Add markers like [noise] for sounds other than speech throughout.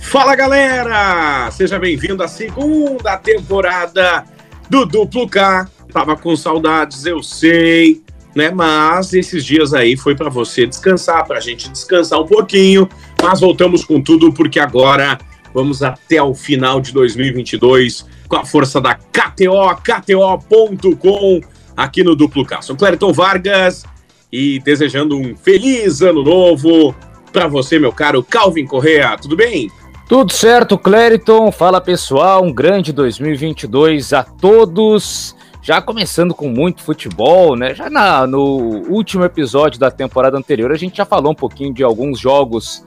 Fala galera! Seja bem-vindo à segunda temporada do Duplo K. Tava com saudades, eu sei, né? Mas esses dias aí foi para você descansar, para a gente descansar um pouquinho. Mas voltamos com tudo porque agora vamos até o final de 2022 com a força da KTO, KTO.com, aqui no Duplo K. Sou Clériton Vargas e desejando um feliz ano novo para você, meu caro Calvin Correa. Tudo bem? Tudo certo, Clériton. Fala pessoal, um grande 2022 a todos. Já começando com muito futebol, né? Já na, no último episódio da temporada anterior, a gente já falou um pouquinho de alguns jogos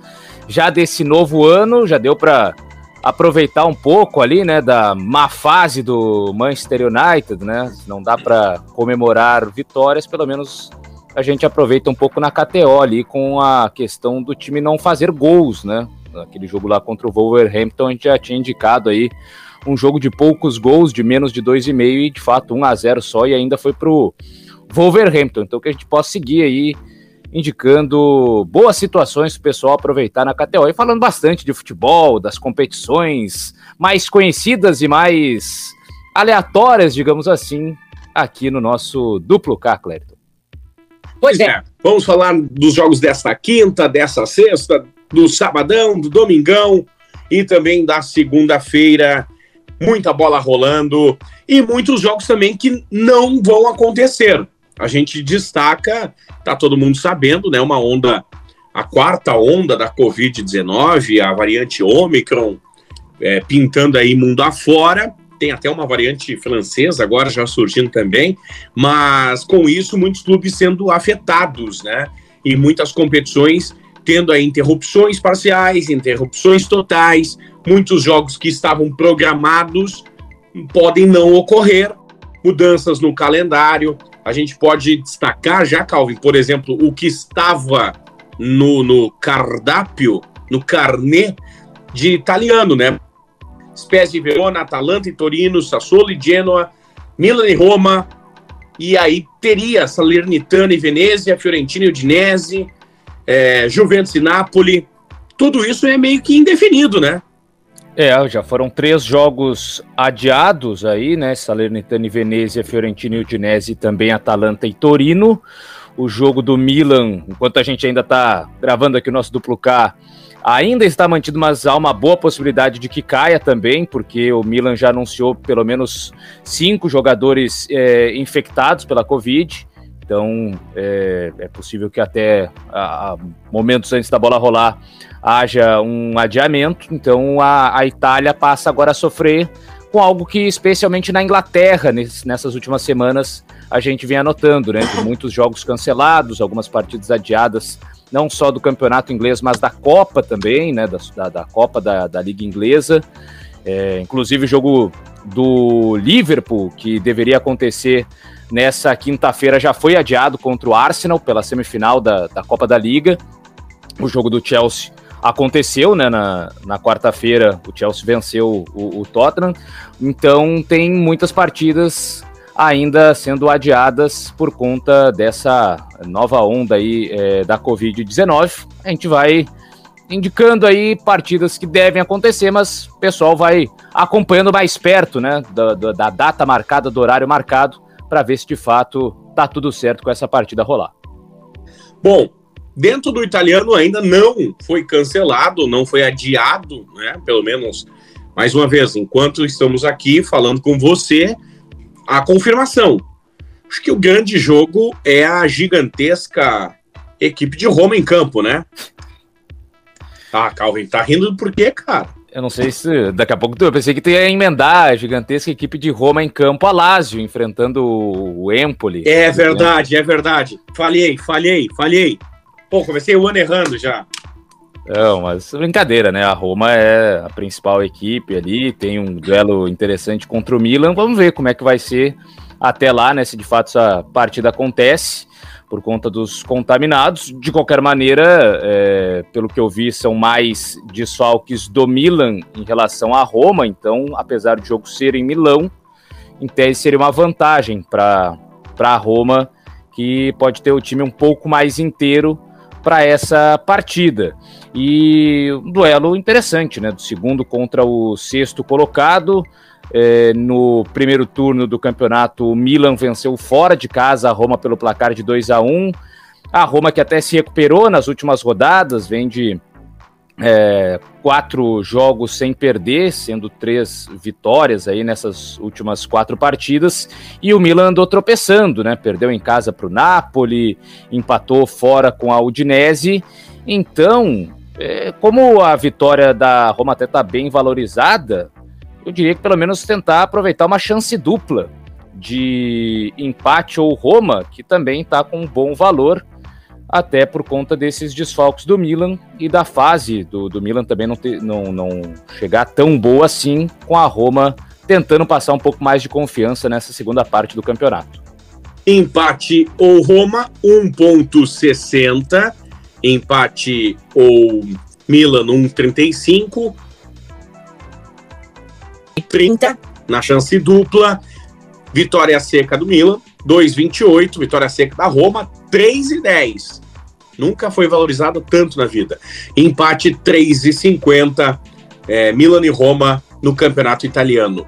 já desse novo ano. Já deu para aproveitar um pouco ali, né, da má fase do Manchester United, né? Não dá para comemorar vitórias, pelo menos a gente aproveita um pouco na KTO ali com a questão do time não fazer gols, né? Aquele jogo lá contra o Wolverhampton, a gente já tinha indicado aí um jogo de poucos gols, de menos de 2,5 e de fato 1 a 0 só e ainda foi pro Wolverhampton. Então que a gente possa seguir aí indicando boas situações para o pessoal aproveitar na KTO e falando bastante de futebol, das competições mais conhecidas e mais aleatórias, digamos assim, aqui no nosso duplo K, Clérito. Pois é. Vamos falar dos jogos desta quinta, dessa sexta, do sabadão, do domingão e também da segunda-feira. Muita bola rolando e muitos jogos também que não vão acontecer. A gente destaca, tá todo mundo sabendo, né? Uma onda, a quarta onda da Covid-19, a variante Omicron, é, pintando aí mundo afora. Tem até uma variante francesa agora já surgindo também, mas com isso muitos clubes sendo afetados, né? E muitas competições tendo aí interrupções parciais, interrupções totais, muitos jogos que estavam programados podem não ocorrer, mudanças no calendário. A gente pode destacar já, Calvin, por exemplo, o que estava no, no cardápio, no carnê de italiano, né? Spezia de Verona, Atalanta e Torino, Sassuolo e Genoa, Milan e Roma, e aí teria Salernitana e Venezia, Fiorentina e Udinese, é, Juventus e Napoli. Tudo isso é meio que indefinido, né? É, já foram três jogos adiados aí, né? Salernitana e Venezia, Fiorentina e Udinese, também Atalanta e Torino. O jogo do Milan, enquanto a gente ainda está gravando aqui o nosso duplo K, ainda está mantido, mas há uma boa possibilidade de que caia também, porque o Milan já anunciou pelo menos cinco jogadores é, infectados pela Covid. Então, é, é possível que até a, a momentos antes da bola rolar haja um adiamento. Então, a, a Itália passa agora a sofrer com algo que, especialmente na Inglaterra, nessas últimas semanas, a gente vem anotando, né? Muitos jogos cancelados, algumas partidas adiadas, não só do campeonato inglês, mas da Copa também, né? Da, da, da Copa da, da Liga Inglesa. É, inclusive o jogo do Liverpool, que deveria acontecer nessa quinta-feira já foi adiado contra o Arsenal pela semifinal da, da Copa da Liga. O jogo do Chelsea aconteceu, né? Na, na quarta-feira o Chelsea venceu o, o, Tottenham. Então tem muitas partidas ainda sendo adiadas por conta dessa nova onda aí é, da Covid-19. A gente vai indicando aí partidas que devem acontecer, mas o pessoal vai acompanhando mais perto, né? Da, da, da data marcada, do horário marcado para ver se de fato tá tudo certo com essa partida rolar. Bom, dentro do italiano ainda não foi cancelado, não foi adiado, né? Pelo menos mais uma vez, enquanto estamos aqui falando com você, a confirmação. Acho que o grande jogo é a gigantesca equipe de Roma em campo, né? Ah, Calvin, tá rindo por quê, cara? Eu não sei se daqui a pouco eu pensei que ia emendar a gigantesca equipe de Roma em campo a Lazio, enfrentando o Empoli. É verdade, é verdade. Falhei, falhei, falhei. Pô, comecei o ano errando já. Não, mas brincadeira, né? A Roma é a principal equipe ali, tem um duelo interessante contra o Milan. Vamos ver como é que vai ser até lá, né? Se de fato essa partida acontece por conta dos contaminados. De qualquer maneira, é, pelo que eu vi, são mais desfalques do Milan em relação à Roma, então, apesar do jogo ser em Milão, em tese seria uma vantagem para a Roma que pode ter o time um pouco mais inteiro para essa partida. E um duelo interessante, né? Do segundo contra o sexto colocado. É, no primeiro turno do campeonato, o Milan venceu fora de casa a Roma pelo placar de 2 a 1 A Roma que até se recuperou nas últimas rodadas, vem de é, quatro jogos sem perder, sendo três vitórias aí nessas últimas quatro partidas, e o Milan andou tropeçando, né? Perdeu em casa para o Napoli, empatou fora com a Udinese. Então, é, como a vitória da Roma até está bem valorizada, eu diria que pelo menos tentar aproveitar uma chance dupla de empate ou Roma, que também está com um bom valor até por conta desses desfalques do Milan e da fase do, do Milan também não, ter, não, não chegar tão boa assim, com a Roma tentando passar um pouco mais de confiança nessa segunda parte do campeonato. Empate ou Roma, 1,60. Empate ou Milan, 1,35. 30 na chance dupla. Vitória seca do Milan, 2,28. Vitória seca da Roma, 3,10. Nunca foi valorizado tanto na vida. Empate 3,50. É, Milan e Roma no campeonato italiano.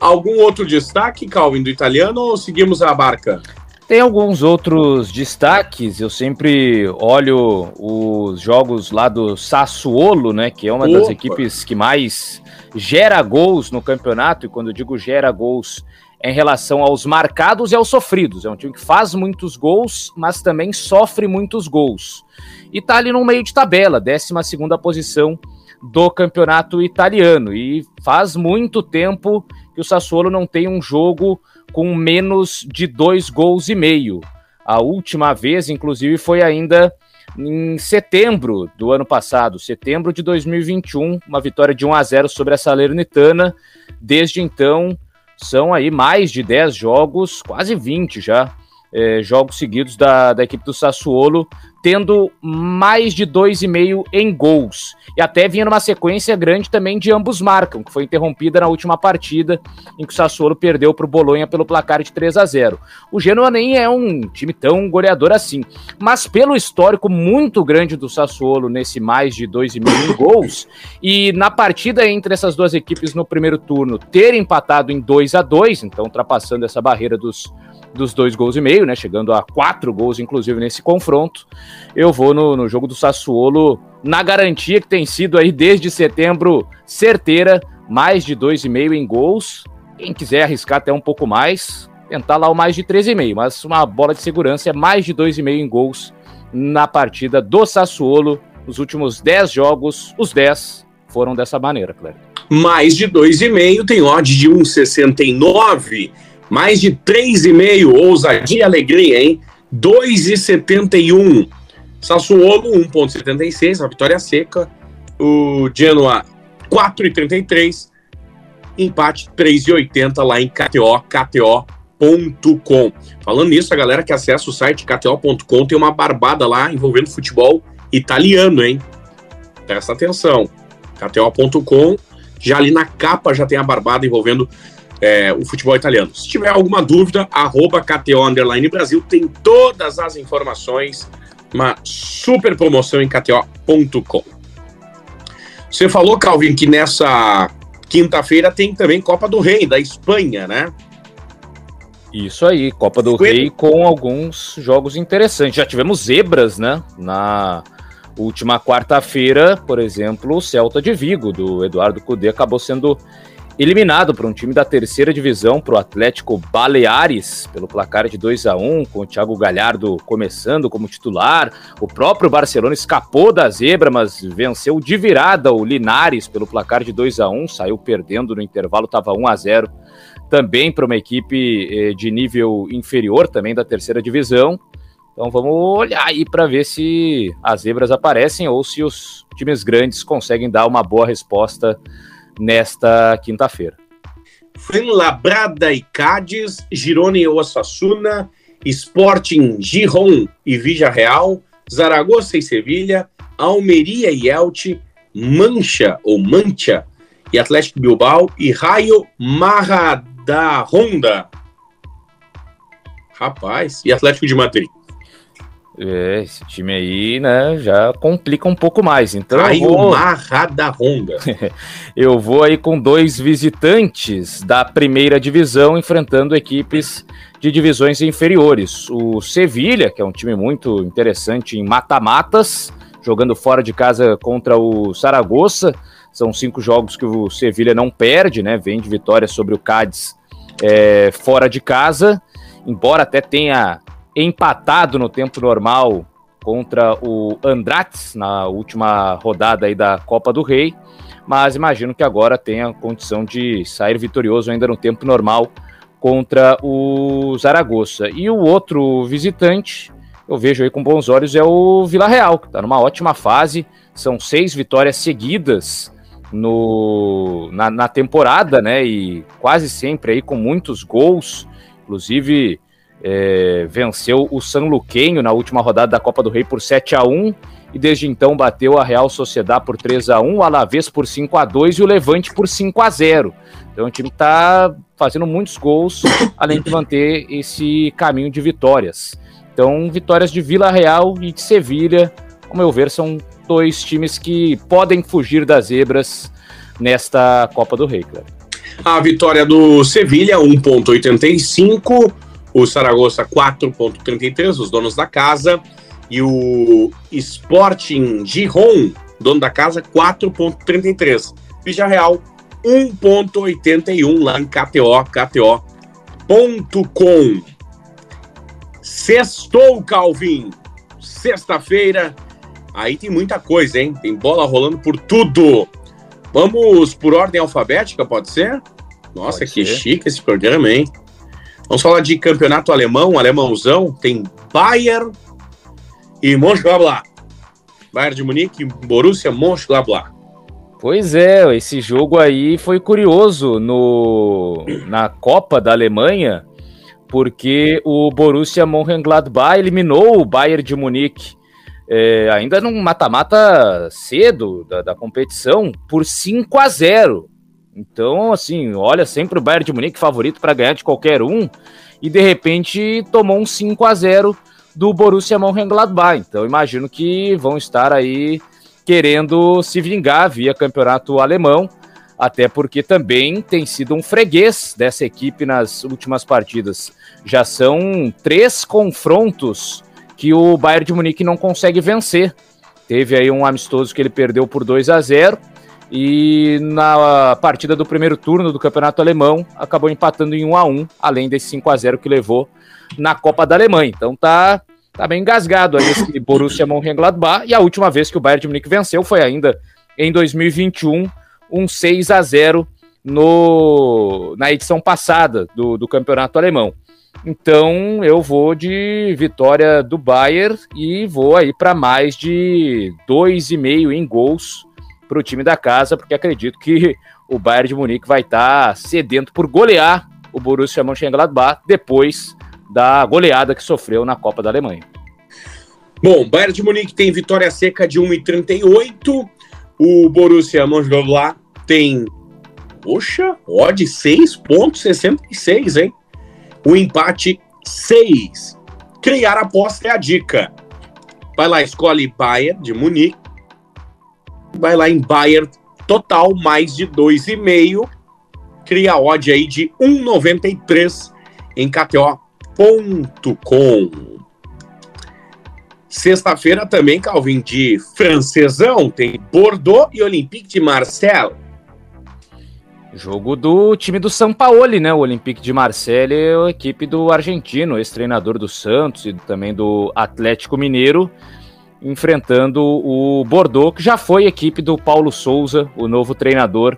Algum outro destaque, Calvin, do italiano ou seguimos a barca? Tem alguns outros destaques. Eu sempre olho os jogos lá do Sassuolo, né? Que é uma Opa. das equipes que mais gera gols no campeonato. E quando eu digo gera gols, em relação aos marcados e aos sofridos. É um time que faz muitos gols, mas também sofre muitos gols. E tá ali no meio de tabela, 12 posição do campeonato italiano. E faz muito tempo que o Sassuolo não tem um jogo com menos de dois gols e meio. A última vez, inclusive, foi ainda em setembro do ano passado, setembro de 2021, uma vitória de 1 a 0 sobre a Salernitana. Desde então, são aí mais de 10 jogos, quase 20 já, é, jogos seguidos da, da equipe do Sassuolo, tendo mais de 2,5 em gols. E até vinha numa sequência grande também de ambos marcam, que foi interrompida na última partida, em que o Sassuolo perdeu para o Bolonha pelo placar de 3 a 0. O Genoa nem é um time tão goleador assim, mas pelo histórico muito grande do Sassuolo nesse mais de 2,5 em gols, e na partida entre essas duas equipes no primeiro turno ter empatado em 2 a 2 então ultrapassando essa barreira dos dos dois gols e meio, né? Chegando a quatro gols, inclusive, nesse confronto. Eu vou no, no jogo do Sassuolo na garantia que tem sido aí desde setembro certeira, mais de dois e meio em gols. Quem quiser arriscar até um pouco mais, tentar lá o mais de 13,5, mas uma bola de segurança é mais de 2,5 em gols na partida do Sassuolo. Nos últimos 10 jogos, os 10 foram dessa maneira, Cléber. Mais de 2,5 tem odd de 1,69 mais de 3,5, ousadia e alegria, hein? 2,71. Sassuolo, 1,76, a vitória seca. O Genoa, 4,33. Empate 3,80 lá em KTO, KTO.com. Falando nisso, a galera que acessa o site KTO.com tem uma barbada lá envolvendo futebol italiano, hein? Presta atenção. KTO.com, já ali na capa já tem a barbada envolvendo é, o futebol italiano. Se tiver alguma dúvida, arroba KTO Underline Brasil tem todas as informações. Uma super promoção em KTO.com. Você falou, Calvin, que nessa quinta-feira tem também Copa do Rei da Espanha, né? Isso aí, Copa do Foi... Rei com alguns jogos interessantes. Já tivemos zebras, né? Na última quarta-feira, por exemplo, o Celta de Vigo, do Eduardo Cudê, acabou sendo eliminado por um time da terceira divisão, para o Atlético Baleares, pelo placar de 2 a 1 com o Thiago Galhardo começando como titular. O próprio Barcelona escapou da zebra, mas venceu de virada o Linares pelo placar de 2 a 1 saiu perdendo no intervalo, estava 1 a 0 também para uma equipe eh, de nível inferior, também da terceira divisão. Então vamos olhar aí para ver se as zebras aparecem ou se os times grandes conseguem dar uma boa resposta nesta quinta-feira. Fuenlabrada e Cádiz, Girona e Osasuna, Sporting Giron e Vija Real, Zaragoza e Sevilha, Almeria e Elche, Mancha ou Mancha e Atlético Bilbao e Raio Marra da Honda. Rapaz, e Atlético de Madrid? É, esse time aí, né, já complica um pouco mais. Então Caiu eu vou... marrada ronda. [laughs] eu vou aí com dois visitantes da primeira divisão enfrentando equipes de divisões inferiores. O Sevilha, que é um time muito interessante em mata-matas, jogando fora de casa contra o Saragossa. São cinco jogos que o Sevilha não perde, né? Vem de vitória sobre o Cádiz é, fora de casa. Embora até tenha empatado no tempo normal contra o Andrates na última rodada aí da Copa do Rei, mas imagino que agora tenha condição de sair vitorioso ainda no tempo normal contra o Zaragoza. E o outro visitante, eu vejo aí com bons olhos, é o Vila Real, que está numa ótima fase, são seis vitórias seguidas no, na, na temporada, né? E quase sempre aí com muitos gols, inclusive é, venceu o San Luquenho na última rodada da Copa do Rei por 7 a 1 e desde então bateu a Real Sociedad por 3 a 1 o Alavés por 5 a 2 e o Levante por 5 a 0 Então o time está fazendo muitos gols, [coughs] além de manter esse caminho de vitórias. Então, vitórias de Vila Real e de Sevilha, ao meu ver, são dois times que podem fugir das zebras nesta Copa do Rei, cara. A vitória do Sevilha, 1,85 o Saragossa 4.33, os donos da casa, e o Sporting Giron, dono da casa, 4.33. Vija Real 1.81 lá em KTO, KTO.com. Sextou, Calvin. Sexta-feira. Aí tem muita coisa, hein? Tem bola rolando por tudo. Vamos por ordem alfabética, pode ser? Nossa, pode que ser. chique esse programa, hein? Vamos falar de campeonato alemão, alemãozão. Tem Bayern e Mönchengladbach. Bayern de Munique Borussia Mönchengladbach. Pois é, esse jogo aí foi curioso no, na Copa da Alemanha, porque o Borussia Mönchengladbach eliminou o Bayern de Munique é, ainda num mata-mata cedo da, da competição por 5 a 0. Então, assim, olha sempre o Bayern de Munique favorito para ganhar de qualquer um e de repente tomou um 5 a 0 do Borussia Mönchengladbach. Então, imagino que vão estar aí querendo se vingar via campeonato alemão, até porque também tem sido um freguês dessa equipe nas últimas partidas. Já são três confrontos que o Bayern de Munique não consegue vencer. Teve aí um amistoso que ele perdeu por 2 a 0 e na partida do primeiro turno do Campeonato Alemão acabou empatando em 1 a 1, além desse 5 a 0 que levou na Copa da Alemanha. Então tá tá bem engasgado aí esse [coughs] Borussia Mönchengladbach e a última vez que o Bayern de Munique venceu foi ainda em 2021, um 6 a 0 no na edição passada do, do Campeonato Alemão. Então eu vou de vitória do Bayern e vou aí para mais de 2,5 em gols para o time da casa, porque acredito que o Bayern de Munique vai estar tá sedento por golear o Borussia Mönchengladbach depois da goleada que sofreu na Copa da Alemanha. Bom, Bayern de Munique tem vitória seca de 1,38. O Borussia Mönchengladbach tem, poxa, odd 6,66, hein? O empate 6. Criar aposta é a dica. Vai lá, escolhe Bayern de Munique vai lá em Bayern total mais de 2,5, cria a odd aí de 1,93 em KTO.com. Sexta-feira também, Calvin, de francesão, tem Bordeaux e Olympique de Marseille. Jogo do time do São Paulo, né? O Olympique de Marseille é a equipe do argentino, ex-treinador do Santos e também do Atlético Mineiro enfrentando o Bordeaux, que já foi equipe do Paulo Souza, o novo treinador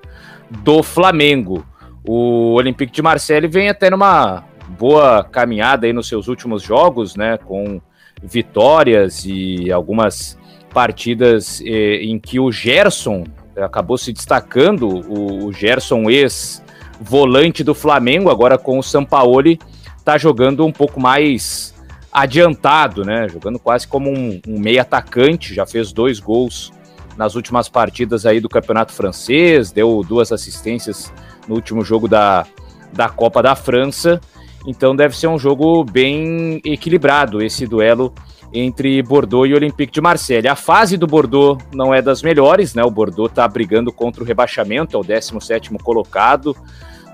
do Flamengo. O Olympique de Marseille vem até numa boa caminhada aí nos seus últimos jogos, né, com vitórias e algumas partidas eh, em que o Gerson acabou se destacando, o, o Gerson ex-volante do Flamengo, agora com o Sampaoli, está jogando um pouco mais adiantado, né? Jogando quase como um, um meio atacante, já fez dois gols nas últimas partidas aí do Campeonato Francês, deu duas assistências no último jogo da, da Copa da França. Então deve ser um jogo bem equilibrado esse duelo entre Bordeaux e Olympique de Marseille. A fase do Bordeaux não é das melhores, né? O Bordeaux está brigando contra o rebaixamento, é o 17º colocado.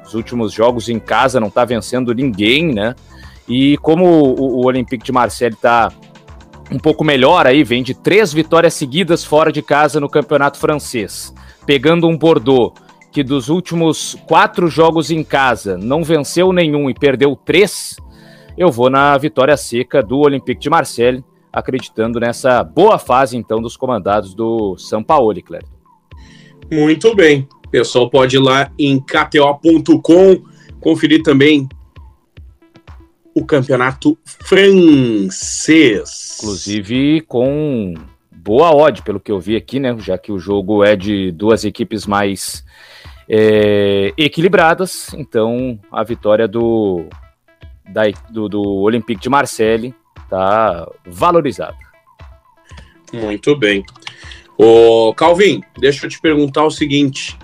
Os últimos jogos em casa não está vencendo ninguém, né? E como o, o Olympique de Marseille está um pouco melhor aí, vem de três vitórias seguidas fora de casa no campeonato francês, pegando um Bordeaux que dos últimos quatro jogos em casa não venceu nenhum e perdeu três, eu vou na vitória seca do Olympique de Marseille, acreditando nessa boa fase então dos comandados do São Paulo, Cléber. Muito bem. O pessoal pode ir lá em kto.com conferir também o campeonato francês. Inclusive com boa odd, pelo que eu vi aqui, né? Já que o jogo é de duas equipes mais é, equilibradas, então a vitória do, da, do, do Olympique de Marseille está valorizada. Muito bem. Ô, Calvin, deixa eu te perguntar o seguinte.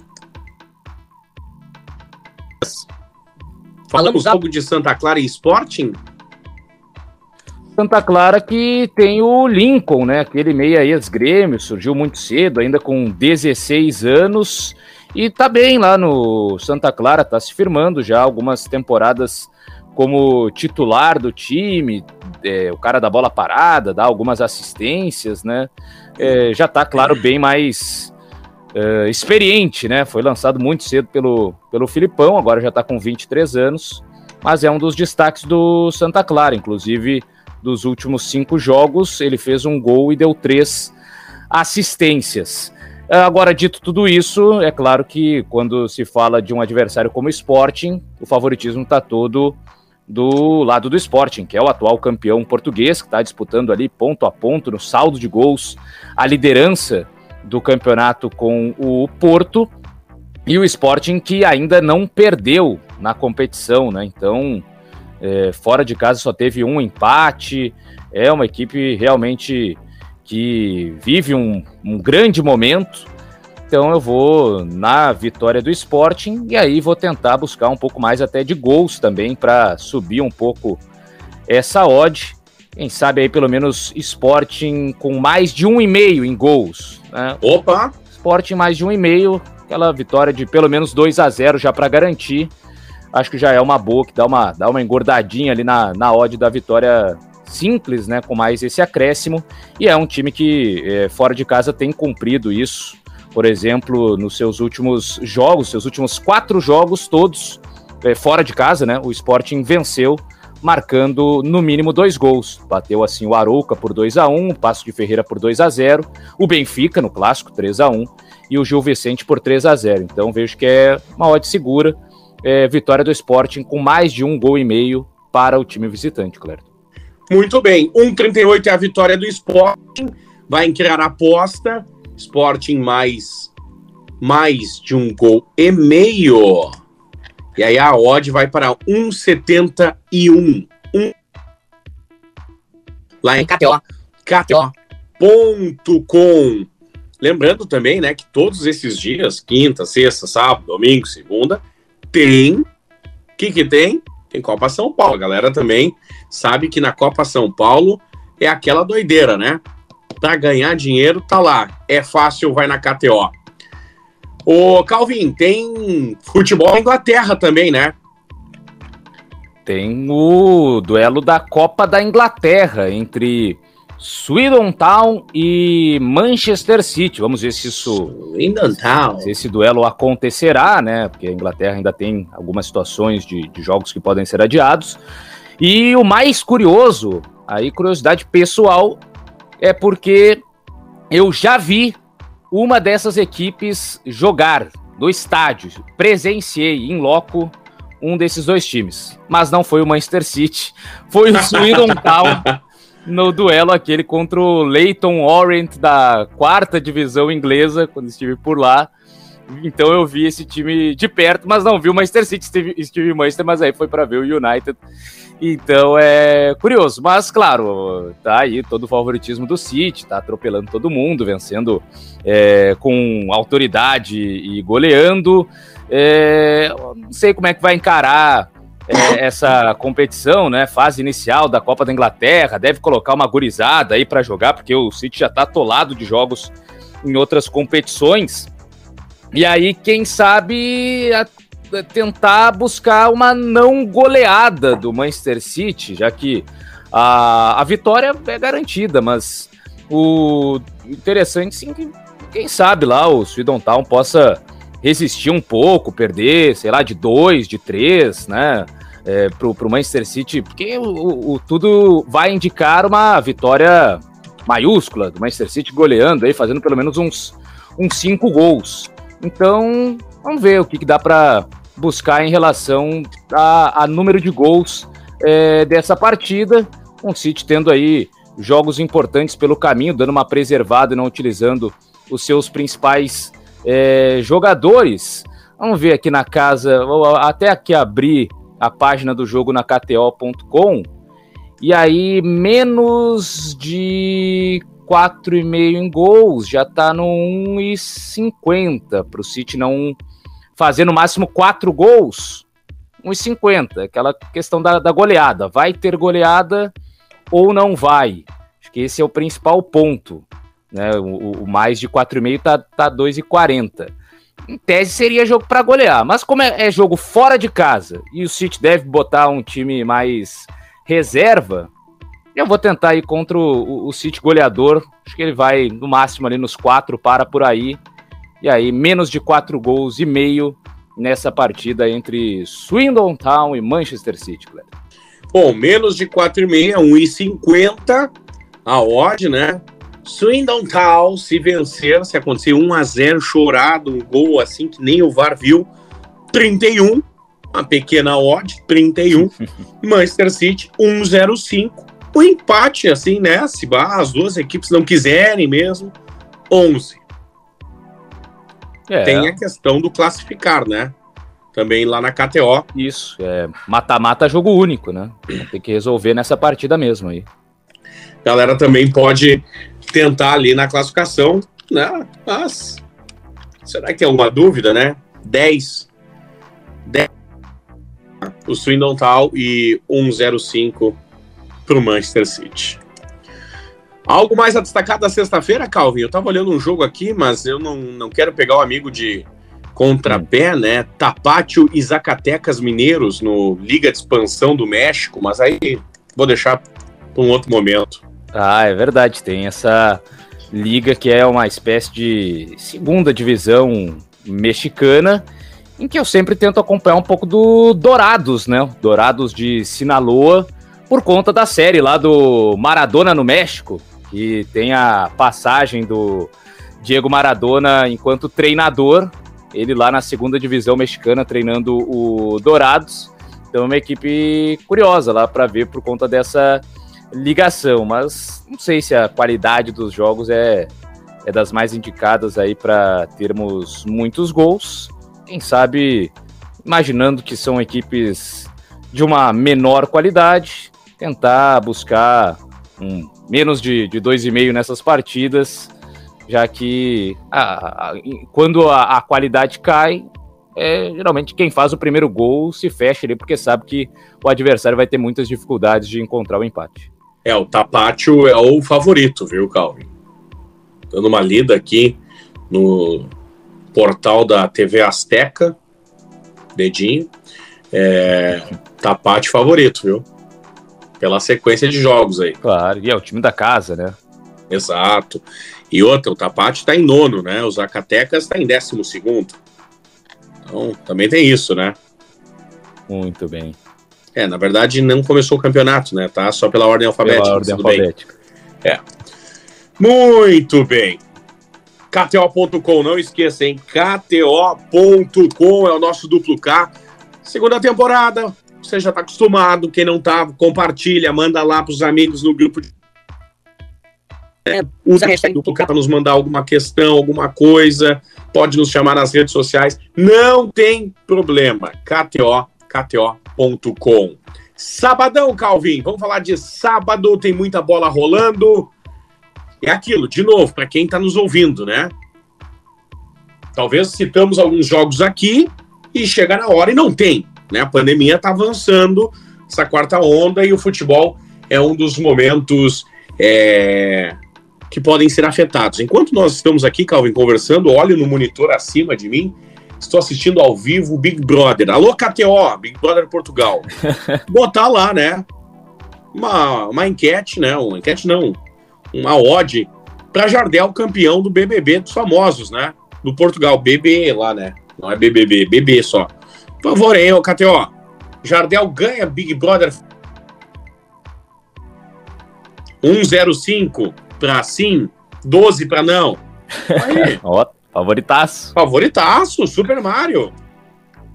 Falamos algo de Santa Clara e Sporting? Santa Clara que tem o Lincoln, né? Aquele meia ex-grêmio, surgiu muito cedo, ainda com 16 anos, e tá bem lá no Santa Clara, tá se firmando já algumas temporadas como titular do time, é, o cara da bola parada, dá algumas assistências, né? É, já tá, claro, bem mais uh, experiente, né? Foi lançado muito cedo pelo, pelo Filipão, agora já está com 23 anos, mas é um dos destaques do Santa Clara, inclusive dos últimos cinco jogos, ele fez um gol e deu três assistências. Agora, dito tudo isso, é claro que quando se fala de um adversário como o Sporting, o favoritismo está todo do lado do Sporting, que é o atual campeão português, que está disputando ali ponto a ponto no saldo de gols a liderança do campeonato com o Porto e o Sporting que ainda não perdeu na competição, né? Então, é, fora de casa só teve um empate. É uma equipe realmente que vive um, um grande momento. Então eu vou na vitória do Sporting e aí vou tentar buscar um pouco mais até de gols também para subir um pouco essa odd. Quem sabe aí pelo menos Sporting com mais de um e meio em gols. Né? Opa! Sporting mais de um e meio, aquela vitória de pelo menos 2 a 0 já para garantir. Acho que já é uma boa, que dá uma, dá uma engordadinha ali na, na odd da vitória simples, né? Com mais esse acréscimo. E é um time que é, fora de casa tem cumprido isso. Por exemplo, nos seus últimos jogos, seus últimos quatro jogos, todos é, fora de casa, né? O Sporting venceu marcando no mínimo dois gols. Bateu assim o Arouca por 2 a 1 o Passo de Ferreira por 2 a 0 o Benfica no clássico 3 a 1 e o Gil Vicente por 3 a 0 Então vejo que é uma odd segura. É, vitória do Sporting com mais de um gol e meio para o time visitante, Clerto. Muito bem. 1,38 é a vitória do Sporting. Vai criar a aposta. Sporting mais, mais de um gol e meio. E aí a odd vai para 1,71. Um... Lá em KTO. KTO.com. Lembrando também, né, que todos esses dias, quinta, sexta, sábado, domingo, segunda, tem. O que, que tem? Tem Copa São Paulo. A galera também sabe que na Copa São Paulo é aquela doideira, né? Para ganhar dinheiro, tá lá. É fácil, vai na KTO. Ô, Calvin, tem futebol na Inglaterra também, né? Tem o duelo da Copa da Inglaterra entre Swindon Town e Manchester City. Vamos ver se isso. Swindon Town. Se esse duelo acontecerá, né? Porque a Inglaterra ainda tem algumas situações de, de jogos que podem ser adiados. E o mais curioso, aí curiosidade pessoal, é porque eu já vi uma dessas equipes jogar no estádio. Presenciei em loco um desses dois times, mas não foi o Manchester City, foi o Swindon Town [laughs] no duelo aquele contra o Leighton Orient da quarta divisão inglesa, quando estive por lá. Então eu vi esse time de perto, mas não vi o Manchester City, estive, estive Manchester, mas aí foi para ver o United. Então é curioso, mas claro, tá aí todo o favoritismo do City, tá atropelando todo mundo, vencendo é, com autoridade e goleando. É, não sei como é que vai encarar é, essa competição, né? Fase inicial da Copa da Inglaterra, deve colocar uma gurizada aí para jogar, porque o City já está atolado de jogos em outras competições. E aí, quem sabe a, a tentar buscar uma não goleada do Manchester City, já que a, a vitória é garantida, mas o interessante sim que quem sabe lá o Swindon Town possa resistir um pouco, perder, sei lá, de dois, de três, né? É, pro, pro Manchester City, porque o, o, tudo vai indicar uma vitória maiúscula do Manchester City goleando aí, fazendo pelo menos uns, uns cinco gols. Então, vamos ver o que, que dá para buscar em relação a, a número de gols é, dessa partida. Com o City tendo aí jogos importantes pelo caminho, dando uma preservada e não utilizando os seus principais é, jogadores. Vamos ver aqui na casa, até aqui abrir a página do jogo na KTO.com. E aí, menos de 4,5 em gols, já tá no 1,50 para o City não fazer no máximo 4 gols. 1,50, aquela questão da, da goleada. Vai ter goleada ou não vai? Acho que esse é o principal ponto. Né? O, o mais de 4,5 tá, tá 2,40. Em tese seria jogo para golear, mas como é, é, jogo fora de casa e o City deve botar um time mais reserva, eu vou tentar ir contra o, o City goleador. Acho que ele vai no máximo ali nos quatro, para por aí. E aí, menos de quatro gols e meio nessa partida entre Swindon Town e Manchester City, Cleber. Bom, menos de 4,5, 1,50 a odd, né? Swindon Town, se vencer, se acontecer 1 a 0 chorado, um gol assim que nem o VAR viu, 31, uma pequena odd, 31. [laughs] Manchester City, 105. O empate, assim, né? Se as duas equipes não quiserem mesmo, 11. É. Tem a questão do classificar, né? Também lá na KTO. Isso, é mata-mata jogo único, né? Tem que resolver nessa partida mesmo aí. Galera também pode tentar ali na classificação, né? Mas será que é uma dúvida, né? 10. 10 o Swindon Town e 105 para o Manchester City. Algo mais a destacar da sexta-feira, Calvin? Eu estava olhando um jogo aqui, mas eu não, não quero pegar o amigo de contrapé, hum. né? Tapátio e Zacatecas Mineiros no Liga de Expansão do México, mas aí vou deixar para um outro momento. Ah, é verdade. Tem essa liga que é uma espécie de segunda divisão mexicana, em que eu sempre tento acompanhar um pouco do Dourados, né? Dourados de Sinaloa, por conta da série lá do Maradona no México, que tem a passagem do Diego Maradona enquanto treinador, ele lá na segunda divisão mexicana treinando o Dourados. Então, é uma equipe curiosa lá para ver por conta dessa ligação, mas não sei se a qualidade dos jogos é, é das mais indicadas aí para termos muitos gols. Quem sabe, imaginando que são equipes de uma menor qualidade, tentar buscar um, menos de, de 2,5 nessas partidas, já que a, a, quando a, a, qualidade cai, é, geralmente quem faz o primeiro gol se fecha ali, porque sabe que o adversário vai ter muitas dificuldades de encontrar o empate. É, o Tapatio é o favorito, viu, Calvin? Dando uma lida aqui no portal da TV Azteca, dedinho. É, Tapatio favorito, viu? Pela sequência de jogos aí. Claro, e é o time da casa, né? Exato. E outra, o Tapatio está em nono, né? O Zacatecas está em décimo segundo. Então, também tem isso, né? Muito bem. É, na verdade não começou o campeonato, né? Tá só pela ordem alfabética. Pela ordem alfabética. Bem. É. Muito bem. KTO.com, não esqueça, hein? KTO.com é o nosso duplo K. Segunda temporada, você já tá acostumado. Quem não tá, compartilha, manda lá pros amigos no grupo. De... É, usa a hashtag K para nos mandar alguma questão, alguma coisa. Pode nos chamar nas redes sociais. Não tem problema. KTO KTO.com. Sabadão, Calvin, vamos falar de sábado, tem muita bola rolando. É aquilo, de novo, para quem está nos ouvindo, né? Talvez citamos alguns jogos aqui e chega na hora e não tem. Né? A pandemia está avançando, essa quarta onda, e o futebol é um dos momentos é, que podem ser afetados. Enquanto nós estamos aqui, Calvin, conversando, olho no monitor acima de mim, estou assistindo ao vivo o Big Brother. Alô, KTO, Big Brother Portugal. [laughs] Botar lá, né? Uma, uma enquete, né? Uma enquete não, uma odd para Jardel, campeão do BBB dos famosos, né? Do Portugal, BB lá, né? Não é BBB, BB só. Por favor, hein, ô KTO. Jardel ganha Big Brother 105 para sim, 12 para não. Aí. Ó, favoritaço. Favoritaço, Super Mario.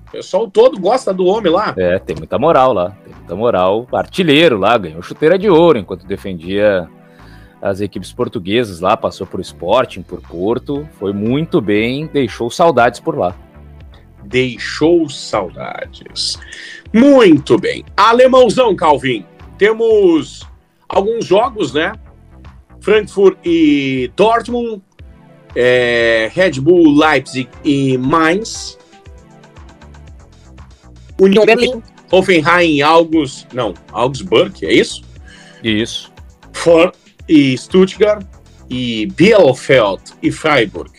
O pessoal todo gosta do homem lá. É, tem muita moral lá. Tem muita moral. Artilheiro lá, ganhou chuteira de ouro enquanto defendia as equipes portuguesas lá, passou por Sporting, por Porto, foi muito bem, deixou saudades por lá. Deixou saudades. Muito bem. Alemãozão, Calvin. Temos alguns jogos, né? Frankfurt e Dortmund, é, Red Bull, Leipzig e Mainz, União Berlim, Hoffenheim, August, não, Augsburg, é isso? Isso. For e Stuttgart e Bielefeld e Freiburg.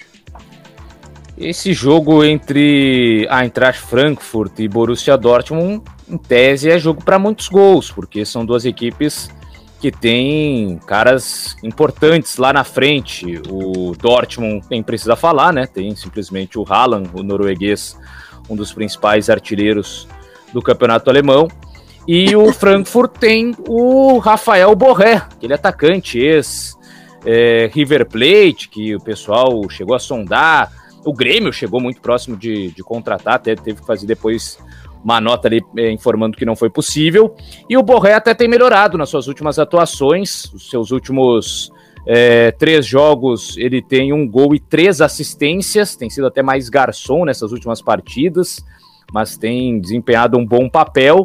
Esse jogo entre a Eintracht Frankfurt e Borussia Dortmund, em tese, é jogo para muitos gols, porque são duas equipes que tem caras importantes lá na frente. O Dortmund nem precisa falar, né? Tem simplesmente o Haaland, o norueguês, um dos principais artilheiros do campeonato alemão. E o [laughs] Frankfurt tem o Rafael Borré, aquele atacante ex é, River Plate, que o pessoal chegou a sondar. O Grêmio chegou muito próximo de, de contratar, até teve que fazer depois uma nota ali é, informando que não foi possível. E o Borré até tem melhorado nas suas últimas atuações, os seus últimos é, três jogos ele tem um gol e três assistências, tem sido até mais garçom nessas últimas partidas, mas tem desempenhado um bom papel.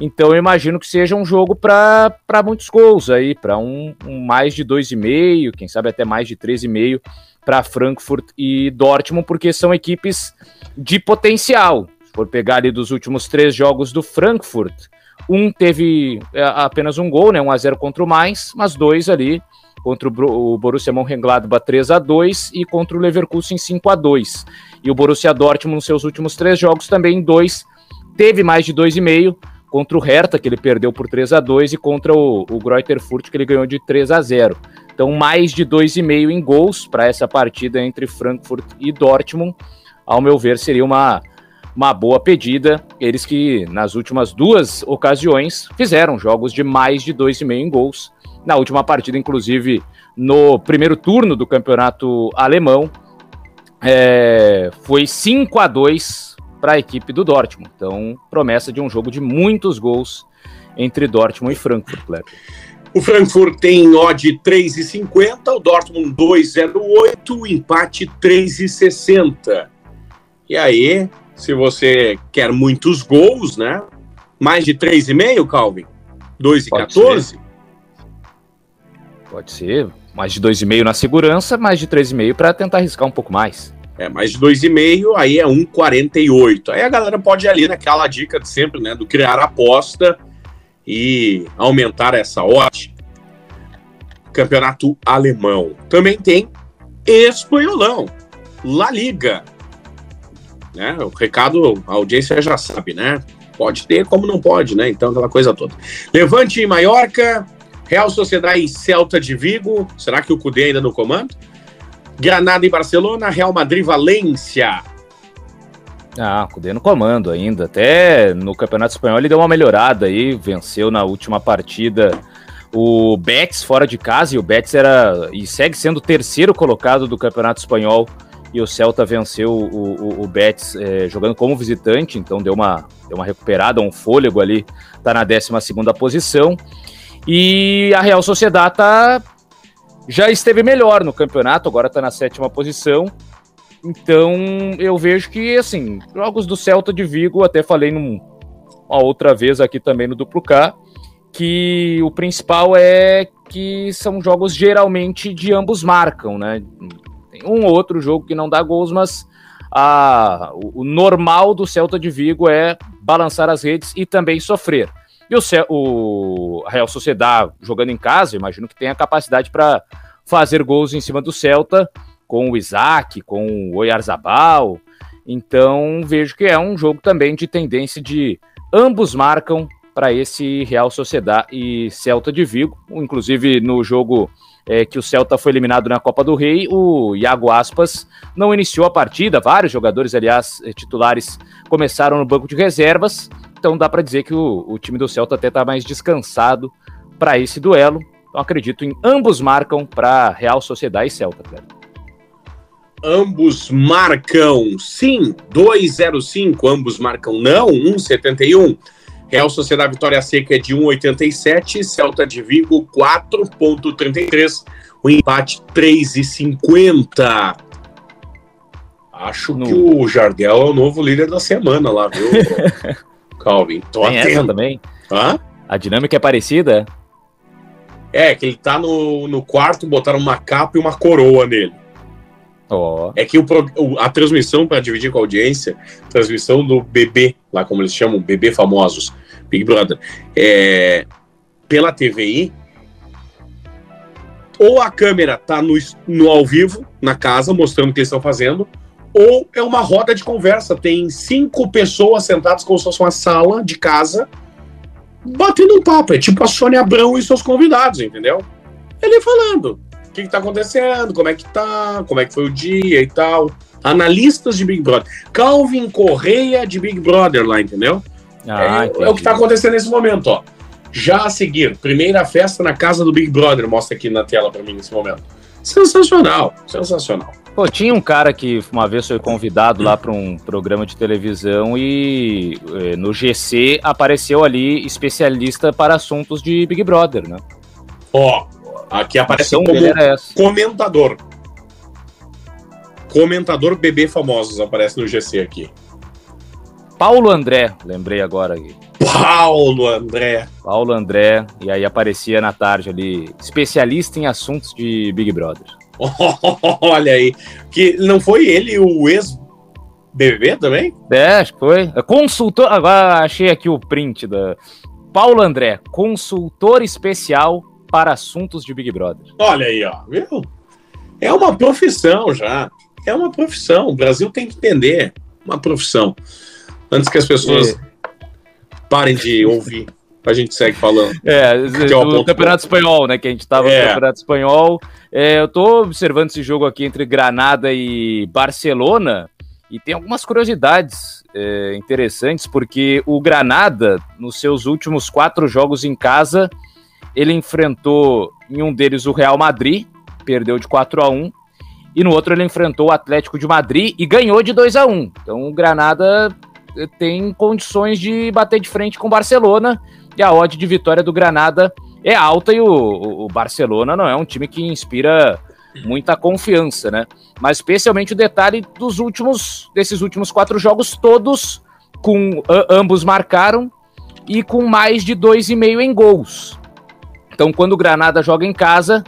Então eu imagino que seja um jogo para muitos gols aí, para um, um, mais de 2,5, quem sabe até mais de 3,5 para Frankfurt e Dortmund, porque são equipes de potencial for pegar ali dos últimos três jogos do Frankfurt, um teve é, apenas um gol, né, 1 a 0 contra o Mainz, mas dois ali contra o Borussia Mönchengladbach 3 a 2 e contra o Leverkusen 5 a 2. E o Borussia Dortmund nos seus últimos três jogos também dois teve mais de 2,5 contra o Hertha que ele perdeu por 3 a 2 e contra o, o Greuther Furt que ele ganhou de 3 a 0. Então mais de 2,5 em gols para essa partida entre Frankfurt e Dortmund. Ao meu ver seria uma uma boa pedida. Eles que nas últimas duas ocasiões fizeram jogos de mais de 2,5 em gols. Na última partida, inclusive, no primeiro turno do campeonato alemão, é, foi 5 a 2 para a equipe do Dortmund. Então, promessa de um jogo de muitos gols entre Dortmund e Frankfurt, Kleber. O Frankfurt tem odd 3,50, o Dortmund 2,08, o empate 3,60. E aí, se você quer muitos gols, né? Mais de 3,5, Calvin? 2,14? Pode ser. Mais de 2,5 na segurança, mais de 3,5 para tentar arriscar um pouco mais. É, mais de 2,5, aí é 1,48. Aí a galera pode ir ali naquela dica de sempre, né? Do criar aposta e aumentar essa odd. Campeonato alemão. Também tem espanholão. La Liga né? O recado, a audiência já sabe, né? Pode ter, como não pode, né? Então, aquela coisa toda. Levante em Maiorca, Real Sociedade e Celta de Vigo. Será que o Cudê ainda no comando? Granada e Barcelona, Real Madrid Valência. Ah, o Cudê no comando ainda. Até no Campeonato Espanhol ele deu uma melhorada aí, venceu na última partida o Betis fora de casa, e o Betis era e segue sendo o terceiro colocado do Campeonato Espanhol e o Celta venceu o, o, o Betis é, jogando como visitante, então deu uma, deu uma recuperada, um fôlego ali, tá na 12 posição. E a Real Sociedade tá, já esteve melhor no campeonato, agora está na sétima posição. Então eu vejo que, assim, jogos do Celta de Vigo, até falei num, uma outra vez aqui também no Duplo K, que o principal é que são jogos geralmente de ambos marcam, né? Tem um ou outro jogo que não dá gols, mas a, o, o normal do Celta de Vigo é balançar as redes e também sofrer. E o, o Real Sociedad jogando em casa, imagino que tem a capacidade para fazer gols em cima do Celta, com o Isaac, com o Oyarzabal. Então vejo que é um jogo também de tendência de ambos marcam para esse Real Sociedad e Celta de Vigo. Inclusive no jogo é, que o Celta foi eliminado na Copa do Rei, o Iago Aspas não iniciou a partida. Vários jogadores, aliás, eh, titulares, começaram no banco de reservas. Então dá para dizer que o, o, time do Celta até está mais descansado para esse duelo. Então acredito em ambos marcam para Real Sociedade e Celta. Cara. Ambos marcam sim, 2,05. Ambos marcam não, 1,71. Real Sociedade Vitória Seca é de 1,87, Celta de Vigo 4,33, o empate 3,50. Acho no... que o Jardel é o novo líder da semana lá, viu, [laughs] Calvin? Tô Tem atento. essa também. Hã? A dinâmica é parecida? É, que ele tá no, no quarto, botaram uma capa e uma coroa nele. Oh. É que o, a transmissão, para dividir com a audiência, transmissão do bebê, lá como eles chamam, bebê famosos, Big Brother, é, pela TVI, ou a câmera tá no, no ao vivo, na casa, mostrando o que eles estão fazendo, ou é uma roda de conversa. Tem cinco pessoas sentadas como se fosse uma sala de casa, batendo um papo. É tipo a Sônia Abrão e seus convidados, entendeu? Ele falando que, que tá acontecendo, como é que tá, como é que foi o dia e tal. Analistas de Big Brother. Calvin Correia de Big Brother lá, entendeu? Ah, é, é, o que está acontecendo nesse momento, ó. Já a seguir, primeira festa na casa do Big Brother, mostra aqui na tela para mim nesse momento. Sensacional, sensacional. Pô, tinha um cara que uma vez foi convidado lá para um programa de televisão e eh, no GC apareceu ali especialista para assuntos de Big Brother, né? Ó, aqui aparece como comentador. Comentador bebê famosos aparece no GC aqui. Paulo André, lembrei agora aqui. Paulo André. Paulo André, e aí aparecia na tarde ali, especialista em assuntos de Big Brother. [laughs] Olha aí, que não foi ele o ex BBB também? É, acho que foi. É consultor, agora achei aqui o print da Paulo André, consultor especial para assuntos de Big Brother. Olha aí, ó, viu? É uma profissão já. É uma profissão. O Brasil tem que entender. Uma profissão antes que as pessoas é. parem de ouvir. A gente segue falando. [laughs] É, é do Campeonato Espanhol, né? Que a gente estava é. no Campeonato Espanhol. É, eu estou observando esse jogo aqui entre Granada e Barcelona e tem algumas curiosidades é, interessantes, porque o Granada, nos seus últimos quatro jogos em casa, ele enfrentou em um deles o Real Madrid, perdeu de 4 a 1 e no outro ele enfrentou o Atlético de Madrid e ganhou de 2 a 1 Então o Granada tem condições de bater de frente com o Barcelona e a odd de vitória do Granada é alta e o, o, Barcelona não é um time que inspira muita confiança, né? Mas especialmente o detalhe dos últimos desses últimos quatro jogos todos com ambos marcaram e com mais de dois e meio em gols. Então, quando o Granada joga em casa,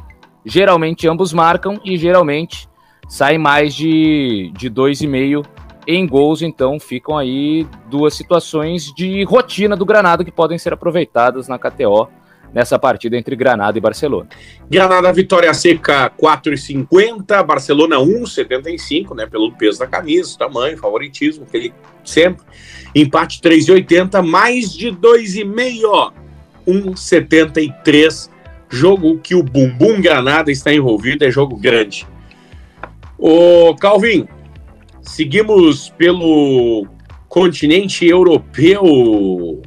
geralmente ambos marcam e geralmente sai mais de, de dois e meio em gols, então ficam aí duas situações de rotina do Granada que podem ser aproveitadas na KTO nessa partida entre Granada e Barcelona. Granada vitória seca 4,50, Barcelona 1,75, né, pelo peso da camisa, tamanho, favoritismo, que ele sempre. Empate 3,80, mais de 2,5, 1,73. Jogo que o Bumbum Granada está envolvido, é jogo grande. Ô, Calvin, Seguimos pelo continente europeu.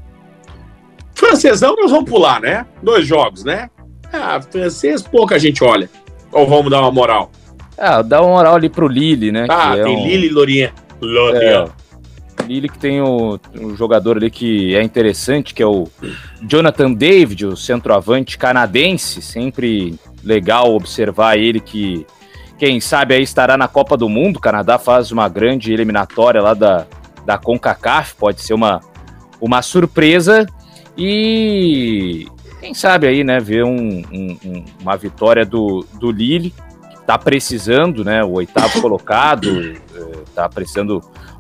Francesão nós vamos pular, né? Dois jogos, né? Ah, francês pouca gente olha. Ou vamos dar uma moral? Ah, dá uma moral ali pro Lille, né? Ah, tem é um... Lille e Lorient. Lorient. É, Lille que tem o, um jogador ali que é interessante, que é o Jonathan David, o centroavante canadense. Sempre legal observar ele que quem sabe aí estará na Copa do Mundo. O Canadá faz uma grande eliminatória lá da, da CONCACAF, pode ser uma, uma surpresa. E quem sabe aí, né, ver um, um, uma vitória do, do Lille, que tá precisando, né, o oitavo [laughs] colocado, eh, precisando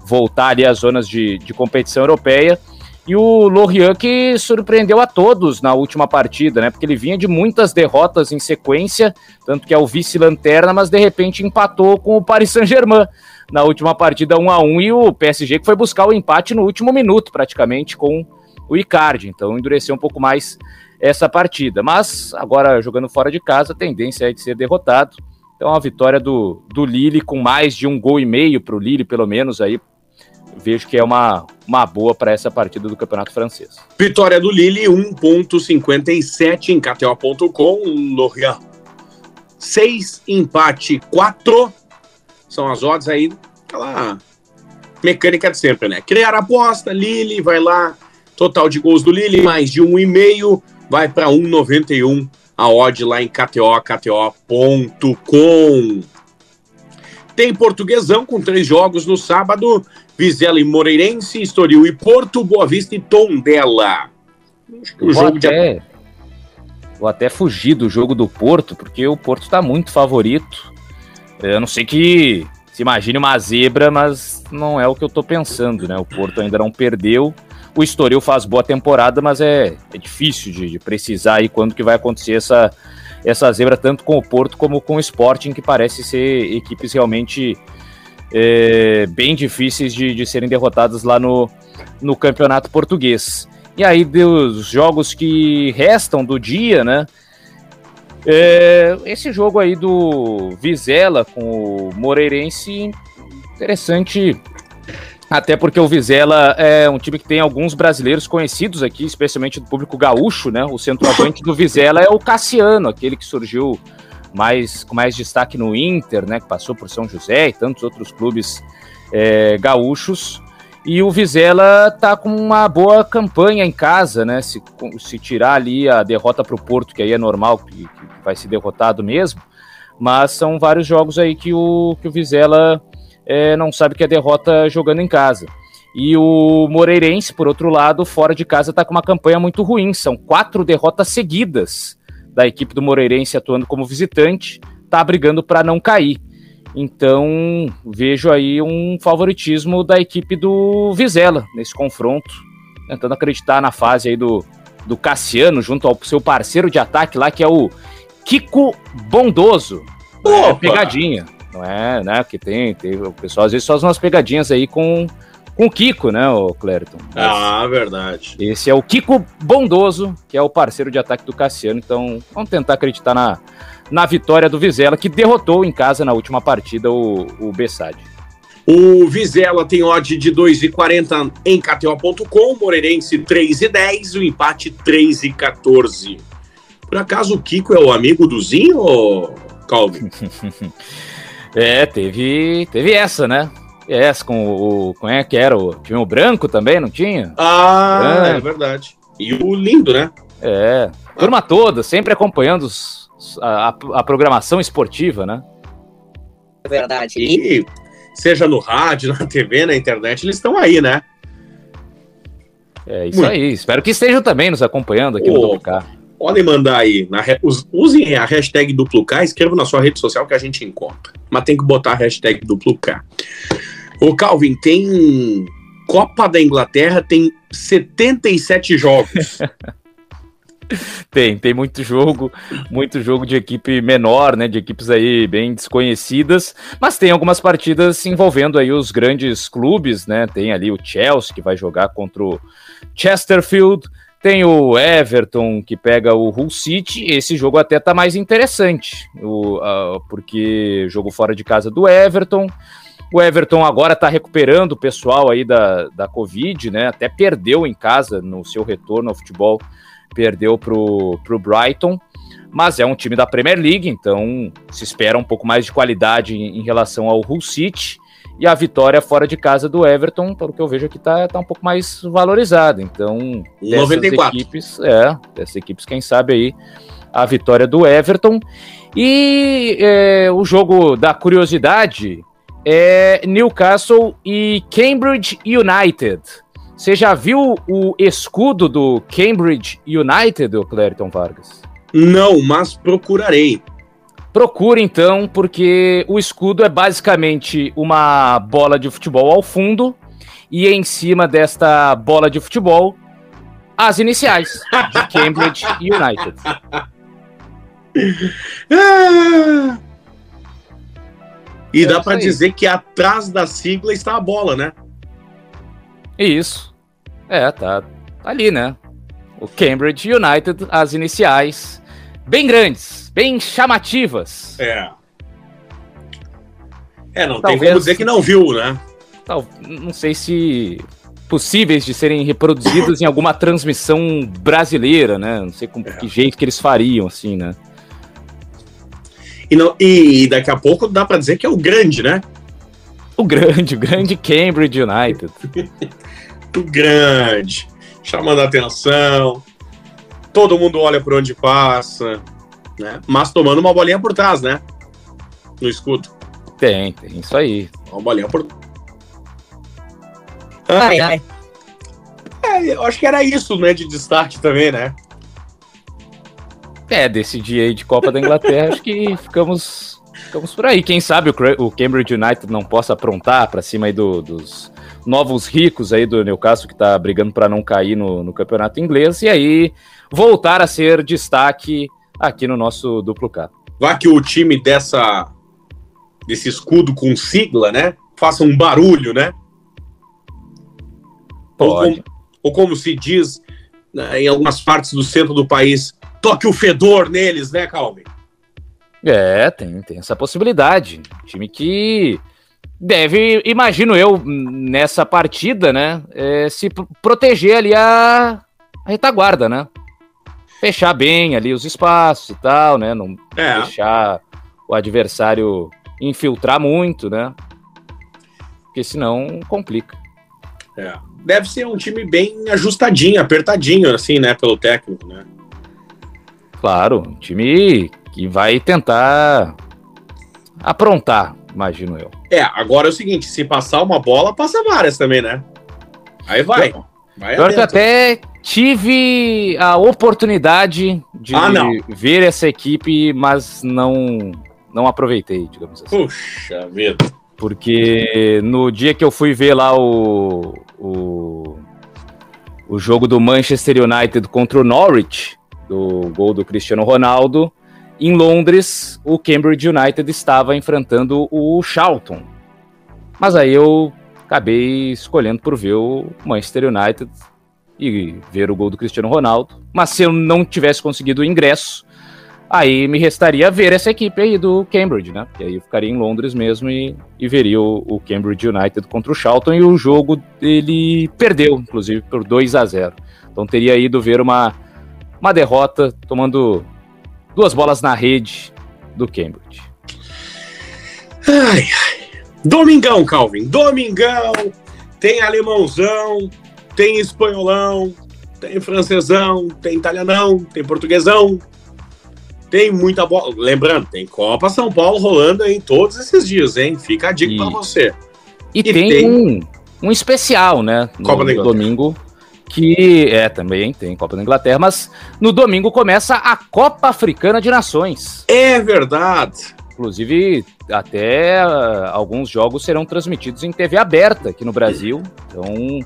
voltar ali às zonas de, de competição europeia. E o Lorient que surpreendeu a todos na última partida, né? Porque ele vinha de muitas derrotas em sequência, tanto que é o vice-lanterna, mas de repente empatou com o Paris Saint-Germain na última partida 1 a 1 e o PSG que foi buscar o empate no último minuto, praticamente, com o Icardi. Então endureceu um pouco mais essa partida. Mas agora jogando fora de casa, a tendência é de ser derrotado. Então a vitória do, do Lille com mais de um gol e meio para o Lille, pelo menos aí vejo que é uma, uma boa para essa partida do Campeonato Francês. Vitória do Lille, 1.57 em KTO.com, Lorient 6, empate 4. São as odds aí, aquela mecânica de sempre, né? Criar aposta, Lille, vai lá, total de gols do Lille, mais de 1,5, vai para 1,91 a odd lá em KTO, KTO.com. Tem Portuguesão com três jogos no sábado. Vizela e Moreirense, Estoril e Porto, Boa Vista e Tondela. O vou, até, de... vou até fugir do jogo do Porto, porque o Porto está muito favorito. Eu não sei que se imagine uma zebra, mas não é o que eu estou pensando, né? O Porto ainda não perdeu. O Estoril faz boa temporada, mas é, é difícil de, de, precisar aí quando que vai acontecer essa, essa zebra, tanto com o Porto como com o Sporting, que parece ser equipes realmente é, bem difíceis de, de serem derrotadas lá no, no campeonato português. E aí, dos jogos que restam do dia, né? É, esse jogo aí do Vizela com o Moreirense, interessante, até porque o Vizela é um time que tem alguns brasileiros conhecidos aqui, especialmente do público gaúcho, né? O centroavante do Vizela é o Cassiano, aquele que surgiu mais, com mais destaque no Inter, né, que passou por São José e tantos outros clubes é, gaúchos. E o Vizela tá com uma boa campanha em casa, né? Se, se tirar ali a derrota para o Porto, que aí é normal, que, que, vai ser derrotado mesmo. Mas são vários jogos aí que o, que o Vizela é, não sabe que é derrota jogando em casa. E o Moreirense, por outro lado, fora de casa, está com uma campanha muito ruim. São quatro derrotas seguidas da equipe do Moreirense atuando como visitante, está brigando para não cair. Então, vejo aí um favoritismo da equipe do Vizela nesse confronto, tentando acreditar na fase aí do, do Cassiano, junto ao seu parceiro de ataque lá, que é o Kiko Bondoso. É pegadinha, não é, né? Que tem, tem, o pessoal às vezes faz umas pegadinhas aí com com o Kiko, né, o Clériton? Ah, verdade. Esse é o Kiko Bondoso, que é o parceiro de ataque do Cassiano. Então, vamos tentar acreditar na, na vitória do Vizela, que derrotou em casa na última partida o, o Bessade. O Vizela tem odd de 2,40 em KTO.com, Moreirense 3,10, o empate 3,14. Por acaso o Kiko é o amigo do Zinho, Calvin? [laughs] é, teve, teve essa, né? Essa com o. Como é que era? O, tinha o branco também, não tinha? Ah, é verdade. E o lindo, né? É. Turma toda, sempre acompanhando os, a, a, programação esportiva, né? É verdade. E seja no rádio, na TV, na internet, eles estão aí, né? É isso Muito. aí. Espero que estejam também nos acompanhando aqui no WK. Podem mandar aí. Na, usem a hashtag duplo K, escrevam na sua rede social que a gente encontra. Mas tem que botar a hashtag duplo O Calvin, tem Copa da Inglaterra, tem 77 jogos. [laughs] tem, tem muito jogo, muito jogo de equipe menor, né, de equipes aí bem desconhecidas, mas tem algumas partidas envolvendo aí os grandes clubes, né, tem ali o Chelsea que vai jogar contra o Chesterfield, tem o Everton que pega o Hull City, esse jogo até tá mais interessante, o, uh, porque jogo fora de casa do Everton, o Everton agora está recuperando o pessoal aí da, da Covid, né? Até perdeu em casa no seu retorno ao futebol, perdeu para o Brighton, mas é um time da Premier League, então se espera um pouco mais de qualidade em, em relação ao Hull City. E a vitória fora de casa do Everton, pelo que eu vejo aqui, está tá um pouco mais valorizada. Então, dessas 94. equipes, é, dessas equipes, quem sabe aí, a vitória do Everton. E é, o jogo da curiosidade, é Newcastle e Cambridge United. Você já viu o escudo do Cambridge United, o Clériton Vargas? Não, mas procurarei. Procure então, porque o escudo é basicamente uma bola de futebol ao fundo e em cima desta bola de futebol, as iniciais de [laughs] Cambridge United. E dá para dizer que atrás da sigla está a bola, né? Isso. É, tá ali, né? O Cambridge United, as iniciais bem grandes, bem chamativas. É. É, não Talvez, tem como dizer que não viu, né? Tal, não sei se possíveis de serem reproduzidas em alguma transmissão brasileira, né? Não sei com é. que jeito que eles fariam, assim, né? E, não, e daqui a pouco dá para dizer que é o grande, né? O grande, o grande Cambridge United. [laughs] o grande, chamando a atenção. Todo mundo olha por onde passa, né? Mas tomando uma bolinha por trás, né? No escudo. Tem, tem isso aí. Uma bolinha por. Ai, ai. É, eu acho que era isso, né, de destaque também, né? É, desse dia aí de Copa da Inglaterra, acho que ficamos, ficamos por aí. Quem sabe o, o Cambridge United não possa aprontar para cima aí do, dos novos ricos aí do Newcastle, que tá brigando para não cair no, no campeonato inglês, e aí voltar a ser destaque aqui no nosso duplo K. Vá que o time dessa desse escudo com sigla, né? Faça um barulho, né? Pode. Ou como, ou como se diz né, em algumas partes do centro do país, toque o fedor neles, né, Calvin? É, tem, tem essa possibilidade. Time que deve, imagino eu, nessa partida, né, é, se proteger ali a, a, retaguarda, né? Fechar bem ali os espaços e tal, né? Não é. deixar o adversário infiltrar muito, né? Porque senão complica. É. Deve ser um time bem ajustadinho, apertadinho, assim, né? Pelo técnico, né? Claro, um time que vai tentar aprontar, imagino eu. É, agora é o seguinte: se passar uma bola, passa várias também, né? Aí vai. Eu, vai eu até tive a oportunidade de ah, ver essa equipe, mas não não aproveitei, digamos assim. Puxa vida. Porque no dia que eu fui ver lá o, o, o jogo do Manchester United contra o Norwich, do gol do Cristiano Ronaldo, em Londres, o Cambridge United estava enfrentando o Charlton. Mas aí eu acabei escolhendo por ver o Manchester United e ver o gol do Cristiano Ronaldo. Mas se eu não tivesse conseguido o ingresso, Aí me restaria ver essa equipe aí do Cambridge, né? Que aí eu ficaria em Londres mesmo e, e veria o, o, Cambridge United contra o Charlton e o jogo ele perdeu, inclusive, por 2 a 0 Então teria ido ver uma, uma derrota tomando duas bolas na rede do Cambridge. Ai, ai. Domingão, Calvin. Domingão. Tem alemãozão, tem espanholão, tem francesão, tem italianão, tem portuguesão, tem muita bola. Lembrando, tem Copa São Paulo rolando em todos esses dias, hein? Fica a dica para você. E, e tem, tem, Um, um especial, né? No, Copa no domingo. Que é também tem Copa da Inglaterra, mas no domingo começa a Copa Africana de Nações. É verdade. Inclusive, até uh, alguns jogos serão transmitidos em TV aberta aqui no Brasil. Então,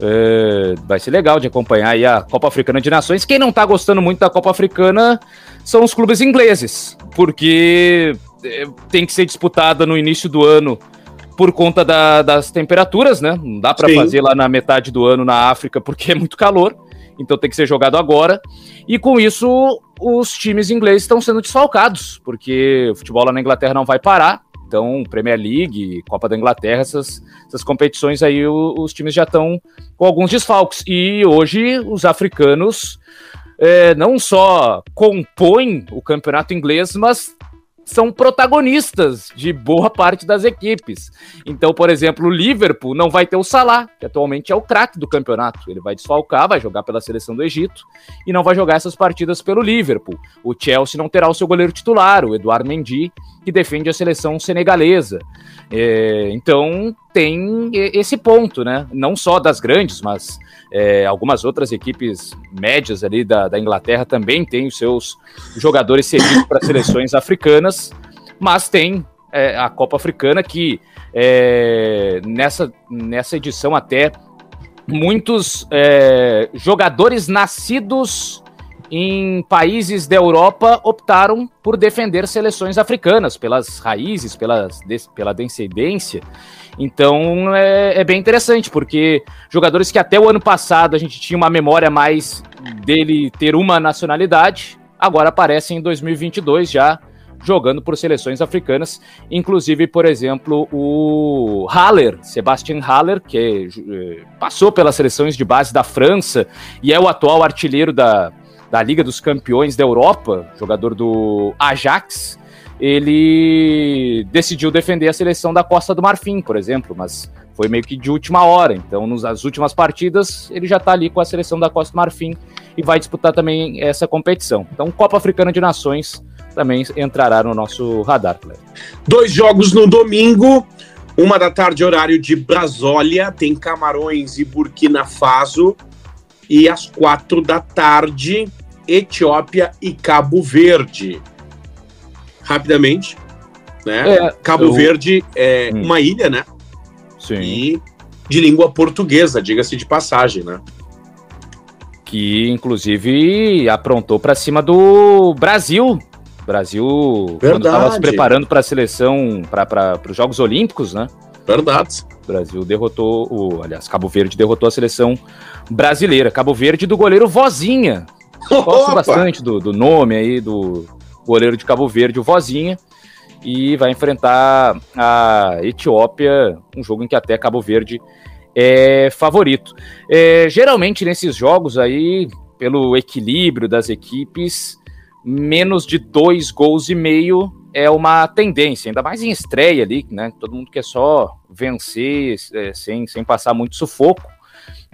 é, vai ser legal de acompanhar aí a Copa Africana de Nações. Quem não tá gostando muito da Copa Africana são os clubes ingleses, porque é, tem que ser disputada no início do ano por conta da, das temperaturas, né? Não dá para fazer lá na metade do ano na África porque é muito calor, então tem que ser jogado agora. E com isso, os times ingleses estão sendo desfalcados, porque o futebol lá na Inglaterra não vai parar. Então, Premier League, Copa da Inglaterra, essas, essas competições aí, os, os times já estão com alguns desfalques. E hoje os africanos é, não só compõem o campeonato inglês, mas são protagonistas de boa parte das equipes. Então, por exemplo, o Liverpool não vai ter o Salah, que atualmente é o craque do campeonato. Ele vai desfalcar, vai jogar pela seleção do Egito e não vai jogar essas partidas pelo Liverpool. O Chelsea não terá o seu goleiro titular, o Eduardo Mendy, que defende a seleção senegalesa. É, então, tem esse ponto, né? Não só das grandes, mas é, algumas outras equipes médias ali da, da Inglaterra também têm os seus jogadores cedidos para seleções africanas, mas tem é, a Copa Africana, que é, nessa, nessa edição até muitos é, jogadores nascidos em países da Europa optaram por defender seleções africanas, pelas raízes, pelas, pela descendência. Então é, é, bem interessante, porque jogadores que até o ano passado a gente tinha uma memória mais dele ter uma nacionalidade, agora aparecem em 2022 já jogando por seleções africanas, inclusive, por exemplo, o Haller, Sebastian Haller, que é, passou pelas seleções de base da França e é o atual artilheiro da, da Liga dos Campeões da Europa, jogador do Ajax, ele decidiu defender a seleção da Costa do Marfim, por exemplo, mas foi meio que de última hora. Então, nas últimas partidas, ele já está ali com a seleção da Costa do Marfim e vai disputar também essa competição. Então, Copa Africana de Nações também entrará no nosso radar. Dois jogos no domingo, uma da tarde, horário de Brasólia, tem Camarões e Burkina Faso, e às quatro da tarde, Etiópia e Cabo Verde. Rapidamente, né? É, Cabo eu... Verde é hum. uma ilha, né? Sim. E de língua portuguesa, diga-se de passagem, né? Que inclusive aprontou para cima do Brasil Brasil, Verdade. quando estava se preparando para a seleção, para os Jogos Olímpicos, né? Verdade. O Brasil derrotou, o, aliás, Cabo Verde derrotou a seleção brasileira. Cabo Verde do goleiro Vozinha. [laughs] Gosto bastante do, do nome aí do goleiro de Cabo Verde, o Vozinha. E vai enfrentar a Etiópia, um jogo em que até Cabo Verde é favorito. É, geralmente nesses jogos aí, pelo equilíbrio das equipes, menos de dois gols e meio é uma tendência, ainda mais em estreia ali, né? Todo mundo quer só vencer é, sem, sem passar muito sufoco.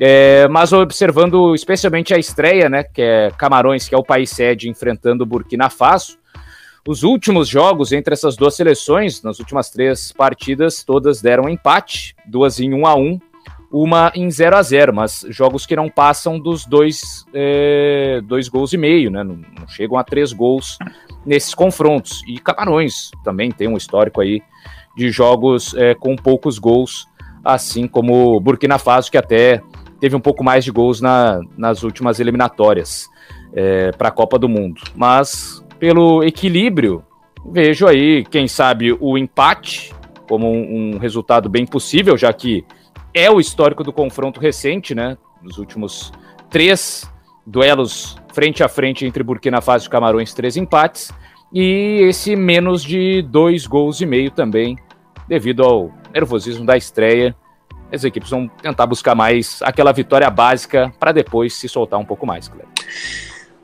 É, mas observando especialmente a estreia, né? Que é Camarões, que é o país sede, enfrentando o Burkina Faso. Os últimos jogos entre essas duas seleções, nas últimas três partidas, todas deram empate, duas em 1 um a 1 um, uma em 0 a 0 mas jogos que não passam dos dois, é, dois gols e meio, né? Não, não, chegam a três gols nesses confrontos. E Camarões também tem um histórico aí de jogos é, com poucos gols, assim como Burkina Faso, que até teve um pouco mais de gols na, nas últimas eliminatórias é, para a Copa do Mundo. Mas pelo equilíbrio, vejo aí, quem sabe, o empate como um, um resultado bem possível, já que é o histórico do confronto recente, né? Nos últimos três duelos frente a frente entre Burkina Faso e Camarões, três empates. E esse menos de dois gols e meio também, devido ao nervosismo da estreia. As equipes vão tentar buscar mais aquela vitória básica para depois se soltar um pouco mais, Cleber.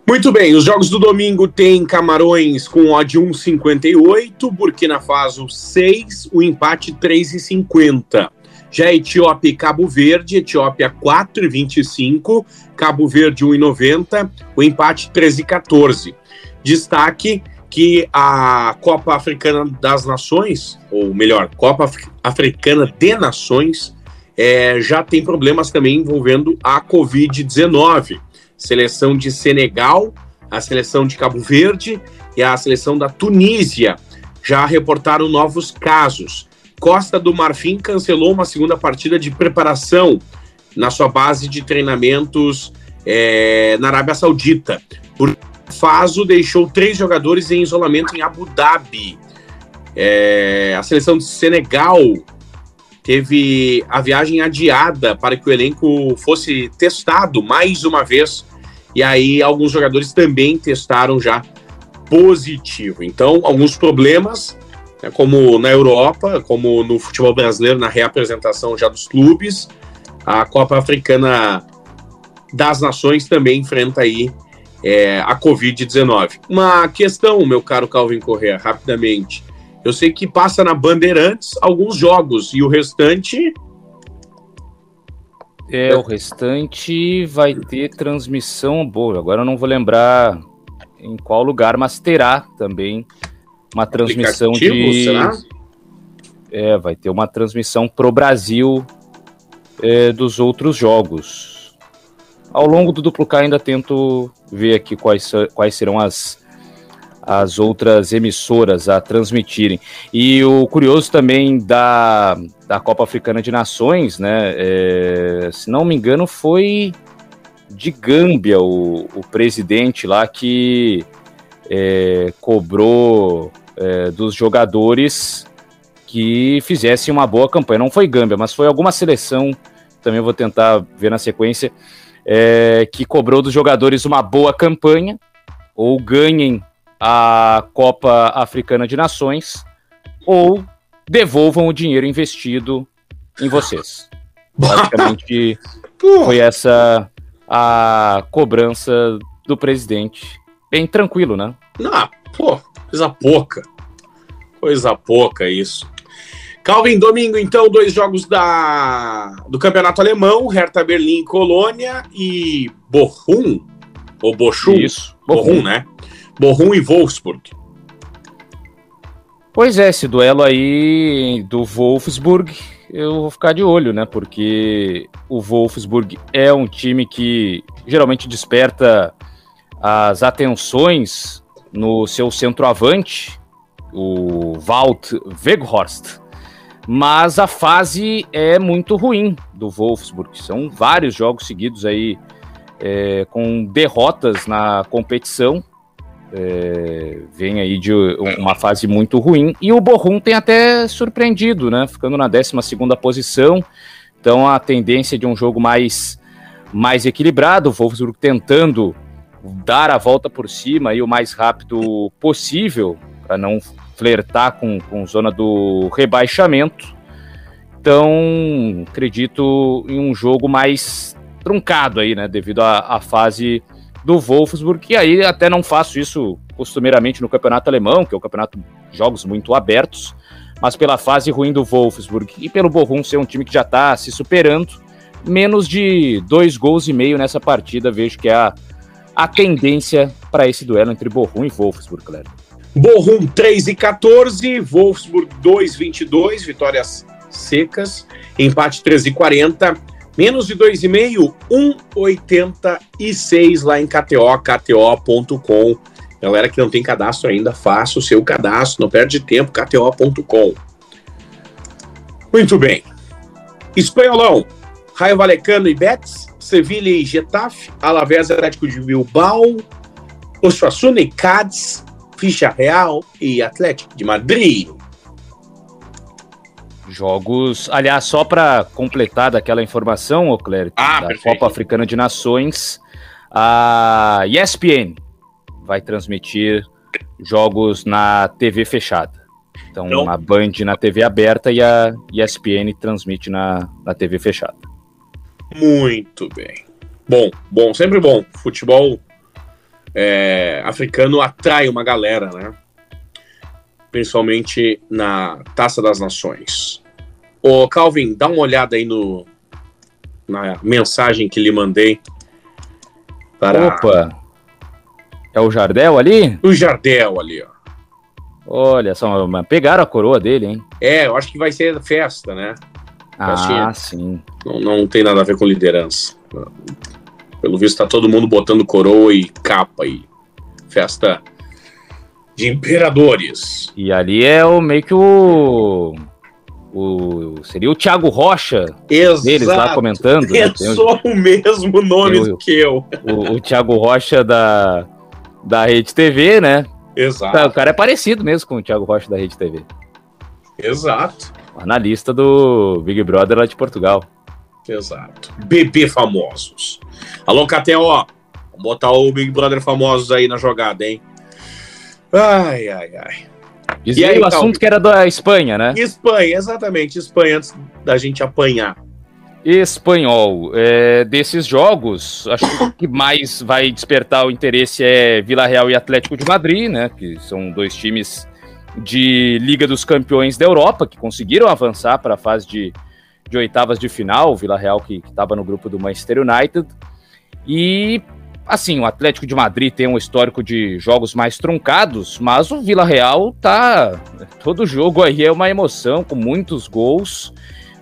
Muito bem, os jogos do domingo tem Camarões com odd 1,58, Burkina Faso 6, o empate 3,50. Já Etiópia e Cabo Verde, Etiópia 4,25, Cabo Verde 1,90, o empate 13,14. Destaque que a Copa Africana das Nações, ou melhor, Copa Africana de Nações, é, já tem problemas também envolvendo a Covid-19. Seleção de Senegal, a seleção de Cabo Verde e a seleção da Tunísia já reportaram novos casos. Costa do Marfim cancelou uma segunda partida de preparação na sua base de treinamentos é, na Arábia Saudita. Por Faso deixou três jogadores em isolamento em Abu Dhabi. É, a seleção de Senegal teve a viagem adiada para que o elenco fosse testado mais uma vez. E aí alguns jogadores também testaram já positivo. Então, alguns problemas né, como na Europa, como no futebol brasileiro, na reapresentação já dos clubes. A Copa Africana das Nações também enfrenta aí é, a Covid-19. Uma questão, meu caro Calvin Correa, rapidamente. Eu sei que passa na Bandeirantes alguns jogos e o restante. É, o restante vai ter transmissão boa. Agora eu não vou lembrar em qual lugar, mas terá também uma transmissão de. Será? É, vai ter uma transmissão pro Brasil é, dos outros jogos. Ao longo do duplo K ainda tento ver aqui quais, quais serão as, as outras emissoras a transmitirem. E o curioso também da, da Copa Africana de Nações, né? É, se não me engano, foi de Gâmbia o, o presidente lá que é, cobrou é, dos jogadores que fizessem uma boa campanha. Não foi Gâmbia, mas foi alguma seleção, também vou tentar ver na sequência, é, que cobrou dos jogadores uma boa campanha ou ganhem a Copa Africana de Nações ou devolvam o dinheiro investido em vocês. [laughs] Basicamente foi essa a cobrança do presidente. Bem tranquilo, né? Ah, pô, coisa pouca. Coisa pouca isso. Calvin, domingo, então, dois jogos da, do campeonato alemão, Hertha Berlim Colônia e Bochum, ou Bochum? Isso, Bochum, né? Bochum e Wolfsburg. Pois é, esse duelo aí do Wolfsburg, eu vou ficar de olho, né? Porque o Wolfsburg é um time que geralmente desperta as atenções no seu centroavante, o Walt Weghorst. Mas a fase é muito ruim do Wolfsburg. São vários jogos seguidos aí é, com derrotas na competição. É, vem aí de uma fase muito ruim. E o Borrom tem até surpreendido, né? Ficando na 12 posição. Então a tendência de um jogo mais, mais equilibrado. O Wolfsburg tentando dar a volta por cima aí o mais rápido possível para não flertar com, com zona do rebaixamento. Então, acredito em um jogo mais truncado aí, né? Devido à fase do Wolfsburg, que aí até não faço isso costumeiramente no campeonato alemão, que é um campeonato de jogos muito abertos, mas pela fase ruim do Wolfsburg e pelo Bochum ser um time que já está se superando, menos de dois gols e meio nessa partida, vejo que é a, a tendência para esse duelo entre Bochum e Wolfsburg, Cléber. Bochum 3 e 14, Wolfsburg 2 22, vitórias secas, empate 13 e 40, menos de 2,5, 1,86 lá em KTO, kto.com. Galera que não tem cadastro ainda, faça o seu cadastro, não perde tempo, kto.com. Muito bem. Espanholão, Raio Valecano e Betis, Sevilha e Getafe, Alavés Atlético de Bilbao, Osasuna e Cádiz, Ficha Real e Atlético de Madrid. Jogos, aliás, só para completar daquela informação, ô Clério, ah, da perfeito. Copa Africana de Nações, a ESPN vai transmitir jogos na TV fechada. Então, Não. a Band na TV aberta e a ESPN transmite na, na TV fechada. Muito bem. Bom, bom, sempre bom. Futebol é, africano atrai uma galera, né? Principalmente na Taça das Nações. Ô, Calvin, dá uma olhada aí no, na mensagem que lhe mandei. Para... Opa! É o Jardel ali? O Jardel ali, ó. Olha só, pegaram a coroa dele, hein? É, eu acho que vai ser festa, né? Ah, sim. Não, não tem nada a ver com liderança. Pelo visto, tá todo mundo botando coroa e capa e festa de imperadores. E ali é o meio que o. O, seria o Thiago Rocha Exato. deles lá comentando. Né? Pensou o mesmo nome do que eu. O, o Thiago Rocha da, da Rede TV, né? Exato. O cara é parecido mesmo com o Thiago Rocha da Rede TV. Exato. Analista do Big Brother lá de Portugal. Exato. Bebê famosos. Alô, KTO. Vamos botar o Big Brother famosos aí na jogada, hein? Ai, ai, ai. E aí, o assunto que era da Espanha, né? Espanha, exatamente. Espanha, antes da gente apanhar. Espanhol. É, desses jogos, acho que o que mais vai despertar o interesse é Vila Real e Atlético de Madrid, né? Que são dois times de Liga dos Campeões da Europa que conseguiram avançar para a fase de, de oitavas de final. O Vila Real que estava no grupo do Manchester United. E assim, o Atlético de Madrid tem um histórico de jogos mais truncados, mas o Vila Real tá. Todo jogo aí é uma emoção, com muitos gols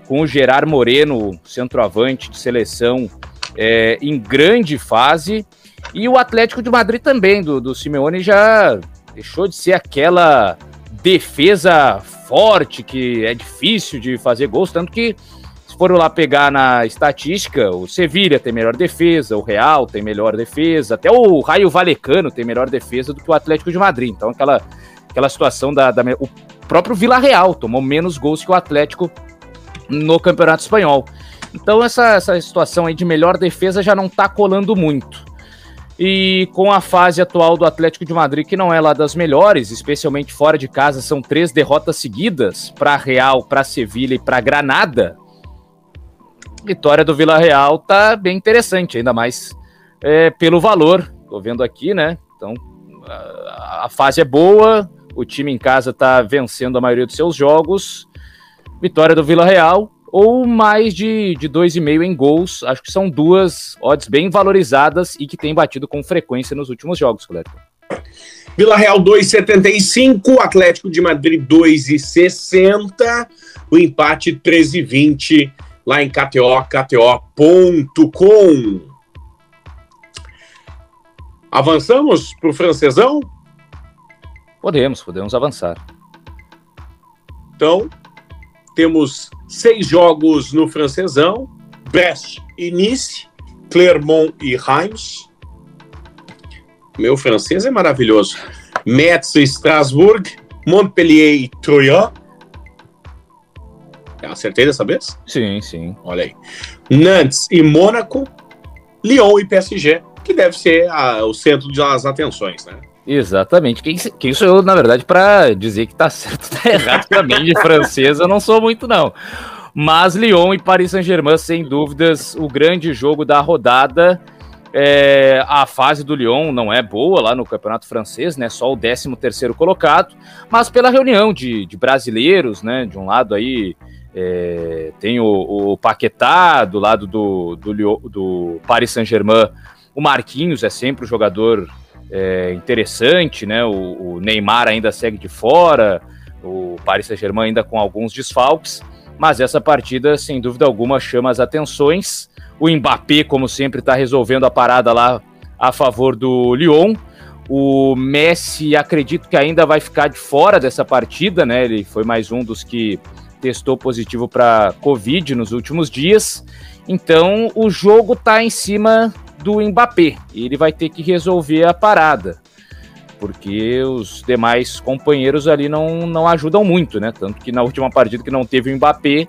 com o Gerard Moreno, centroavante de seleção, é, em grande fase. E o Atlético de Madrid também, do, do Simeone, já Deixou de ser aquela defesa forte que é difícil de fazer gols, tanto que se for lá pegar na estatística, o Sevilha tem melhor defesa, o Real tem melhor defesa, até o Raio Valecano tem melhor defesa do que o Atlético de Madrid. Então aquela, aquela situação da, da o próprio Vila Real tomou menos gols que o Atlético no Campeonato Espanhol. Então essa, essa situação aí de melhor defesa já não tá colando muito. E com a fase atual do Atlético de Madrid, que não é lá das melhores, especialmente fora de casa, são três derrotas seguidas para Real, para Sevilha e para Granada. Vitória do Vila Real tá bem interessante, ainda mais é, pelo valor. Tô vendo aqui, né? Então a, a fase é boa, o time em casa tá vencendo a maioria dos seus jogos. Vitória do Vila Real, ou mais de, de 2,5 em gols. Acho que são duas odds bem valorizadas e que tem batido com frequência nos últimos jogos, Cleber. Vila Real 2,75, Atlético de Madrid 2,60, o empate 13,20 lá em KTO, KTO.com. Avançamos para o francesão? Podemos, podemos avançar. Então, temos seis jogos no francesão: Brest e Nice, Clermont e Reims. Meu francês é maravilhoso. Metz e Strasbourg, Montpellier e Troyes. Acertei dessa vez? Sim, sim. Olha aí. Nantes e Mônaco, Lyon e PSG, que deve ser a, o centro das atenções, né? Exatamente. Quem, quem sou eu, na verdade, para dizer que tá certo [laughs] tá errado também de francês, eu não sou muito, não. Mas Lyon e Paris Saint-Germain, sem dúvidas, o grande jogo da rodada. É, a fase do Lyon não é boa lá no campeonato francês, né? Só o 13 terceiro colocado, mas pela reunião de, de brasileiros, né? De um lado aí é, tem o, o, Paquetá, do lado do, do, do Paris Saint-Germain, o Marquinhos é sempre o jogador é, interessante, né? O, o, Neymar ainda segue de fora, o Paris Saint-Germain ainda com alguns desfalques, mas essa partida, sem dúvida alguma, chama as atenções. O Mbappé, como sempre, está resolvendo a parada lá a favor do Lyon. O Messi, acredito que ainda vai ficar de fora dessa partida, né? Ele foi mais um dos que testou positivo para Covid nos últimos dias. Então, o jogo está em cima do Mbappé. Ele vai ter que resolver a parada. Porque os demais companheiros ali não, não ajudam muito, né? Tanto que na última partida que não teve o Mbappé,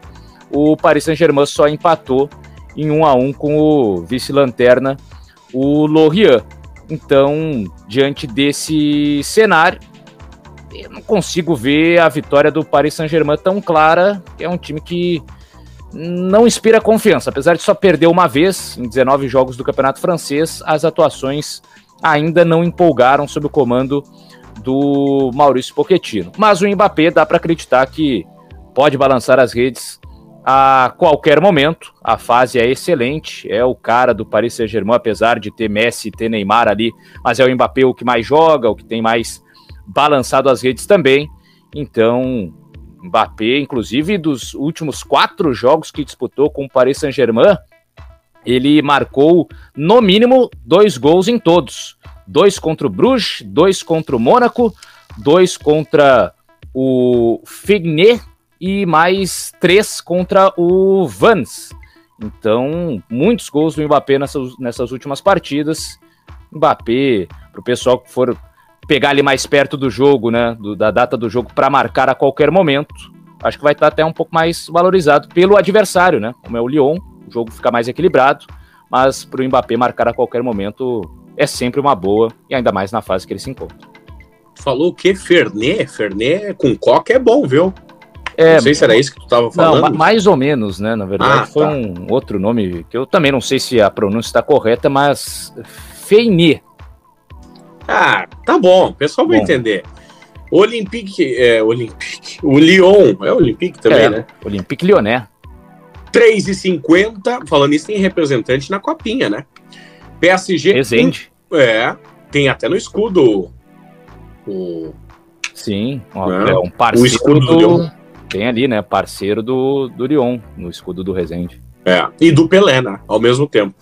o Paris Saint-Germain só empatou em 1 a 1 com o vice-lanterna, o Lorient. Então, diante desse cenário, eu não consigo ver a vitória do Paris Saint-Germain tão clara, que é um time que não inspira confiança. Apesar de só perder uma vez em 19 jogos do Campeonato Francês, as atuações ainda não empolgaram sob o comando do Maurício Pochettino. Mas o Mbappé dá para acreditar que pode balançar as redes a qualquer momento. A fase é excelente, é o cara do Paris Saint-Germain, apesar de ter Messi e ter Neymar ali, mas é o Mbappé o que mais joga, o que tem mais balançado as redes também. Então, Mbappé, inclusive dos últimos quatro jogos que disputou com o Paris Saint-Germain, ele marcou no mínimo dois gols em todos. Dois contra o Bruges, dois contra o Mônaco, dois contra o Figné e mais três contra o Vans. Então, muitos gols do Mbappé nessas, nessas últimas partidas. Mbappé, para o pessoal que for pegar ali mais perto do jogo, né, do, da data do jogo para marcar a qualquer momento, acho que vai estar até um pouco mais valorizado pelo adversário, né? Como é o Lyon, o jogo fica mais equilibrado, mas para o Mbappé marcar a qualquer momento é sempre uma boa e ainda mais na fase que ele se encontra. Falou o que? Fernet? Fernet com coca é bom, viu? É, não sei se era isso que tu estava falando. Não, mais ou menos, né? Na verdade, ah, foi tá. um outro nome que eu também não sei se a pronúncia está correta, mas Feinier ah, tá bom, o pessoal vai bom. entender. Olympique, é, Olympique, o Lyon, é Olympique também, é, né? Olympique Lyonnais. 3,50, falando isso, tem representante na copinha, né? PSG. Resende. é, tem até no escudo o... Sim, ó, é, é um parceiro o escudo do, do Lyon. Tem ali, né, parceiro do, do Lyon, no escudo do Resende. É, e do Pelé, né, ao mesmo tempo.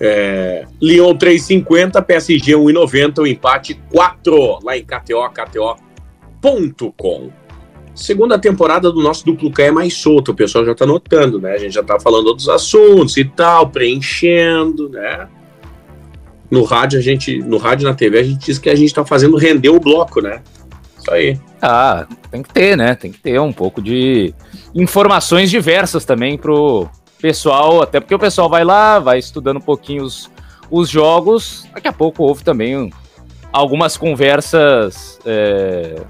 É, Lyon 3,50, PSG 1,90, o empate 4 lá em KTO, KTO.com. Segunda temporada do nosso duplo K é mais solto, o pessoal já tá notando, né? A gente já tá falando outros assuntos e tal, preenchendo, né? No rádio, a gente, no rádio na TV, a gente diz que a gente tá fazendo render o bloco, né? Isso aí. Ah, tem que ter, né? Tem que ter um pouco de informações diversas também pro pessoal, até porque o pessoal vai lá, vai estudando um pouquinho os, os jogos. Daqui a pouco houve também algumas conversas, é,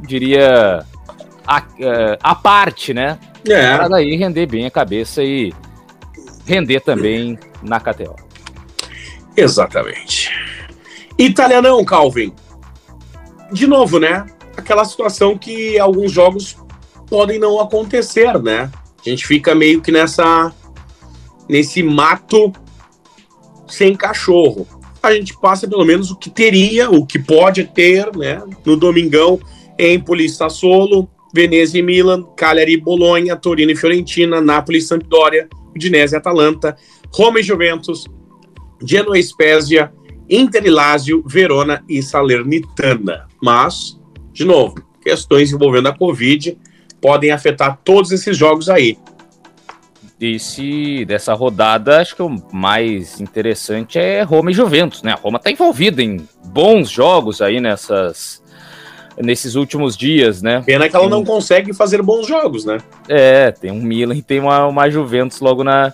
diria, a, é, a parte, né? É. Para daí render bem a cabeça e render também na KTO. Exatamente. Italianão, Calvin. De novo, né? Aquela situação que alguns jogos podem não acontecer, né? A gente fica meio que nessa nesse mato sem cachorro. A gente passa pelo menos o que teria, o que pode ter, né? No domingão, Empoli, Sassuolo, Venezia e Milan, Cagliari e Bolonha, Torino e Fiorentina, Napoli e Sampdoria, Udinese e Atalanta, Roma e Juventus, Genoa e Spezia, Inter e Lazio, Verona e Salernitana. Mas, de novo, questões envolvendo a Covid podem afetar todos esses jogos aí. Desse, dessa rodada, acho que o mais interessante é Roma e Juventus, né? A Roma está envolvida em bons jogos aí nessas, nesses últimos dias, né? Pena que ela não consegue fazer bons jogos, né? É, tem um Milan e tem uma, uma Juventus logo na,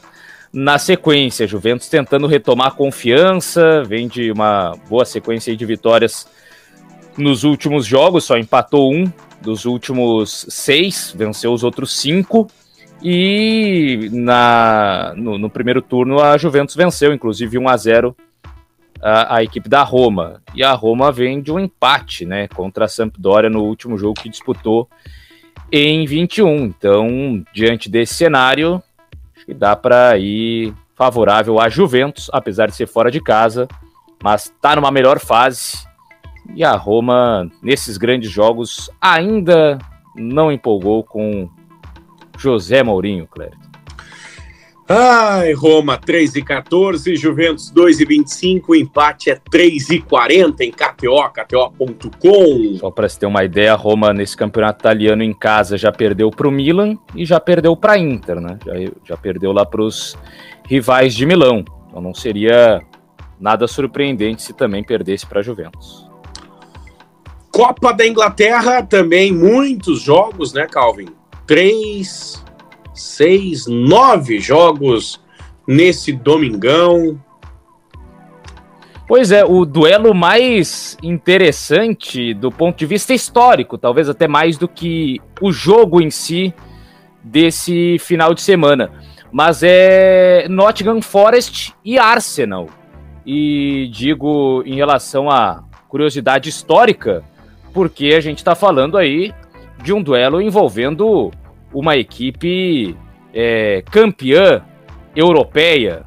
na sequência. Juventus tentando retomar a confiança, vem de uma boa sequência de vitórias nos últimos jogos, só empatou um dos últimos seis, venceu os outros cinco. E na, no, no primeiro turno a Juventus venceu, inclusive 1 a 0 a, a, equipe da Roma. E a Roma vem de um empate, né, contra a Sampdoria no último jogo que disputou em 21. Então, diante desse cenário, acho que dá para ir favorável à Juventus, apesar de ser fora de casa, mas está numa melhor fase. E a Roma, nesses grandes jogos, ainda não empolgou com José Mourinho, Clérito. Ai, Roma 3 e 14, Juventus 2 e 25, o empate é 3 e 40 em KTO, KTO.com. Só para você ter uma ideia, Roma nesse campeonato italiano em casa já perdeu para o Milan e já perdeu para Inter, né? Já, já perdeu lá para os rivais de Milão. Então não seria nada surpreendente se também perdesse para a Juventus. Copa da Inglaterra também muitos jogos, né, Calvin? Três seis, nove jogos nesse domingão. Pois é, o duelo mais interessante do ponto de vista histórico, talvez até mais do que o jogo em si desse final de semana. Mas é Nottingham Forest e Arsenal. E digo em relação à curiosidade histórica, porque a gente está falando aí de um duelo envolvendo uma equipe é, campeã europeia,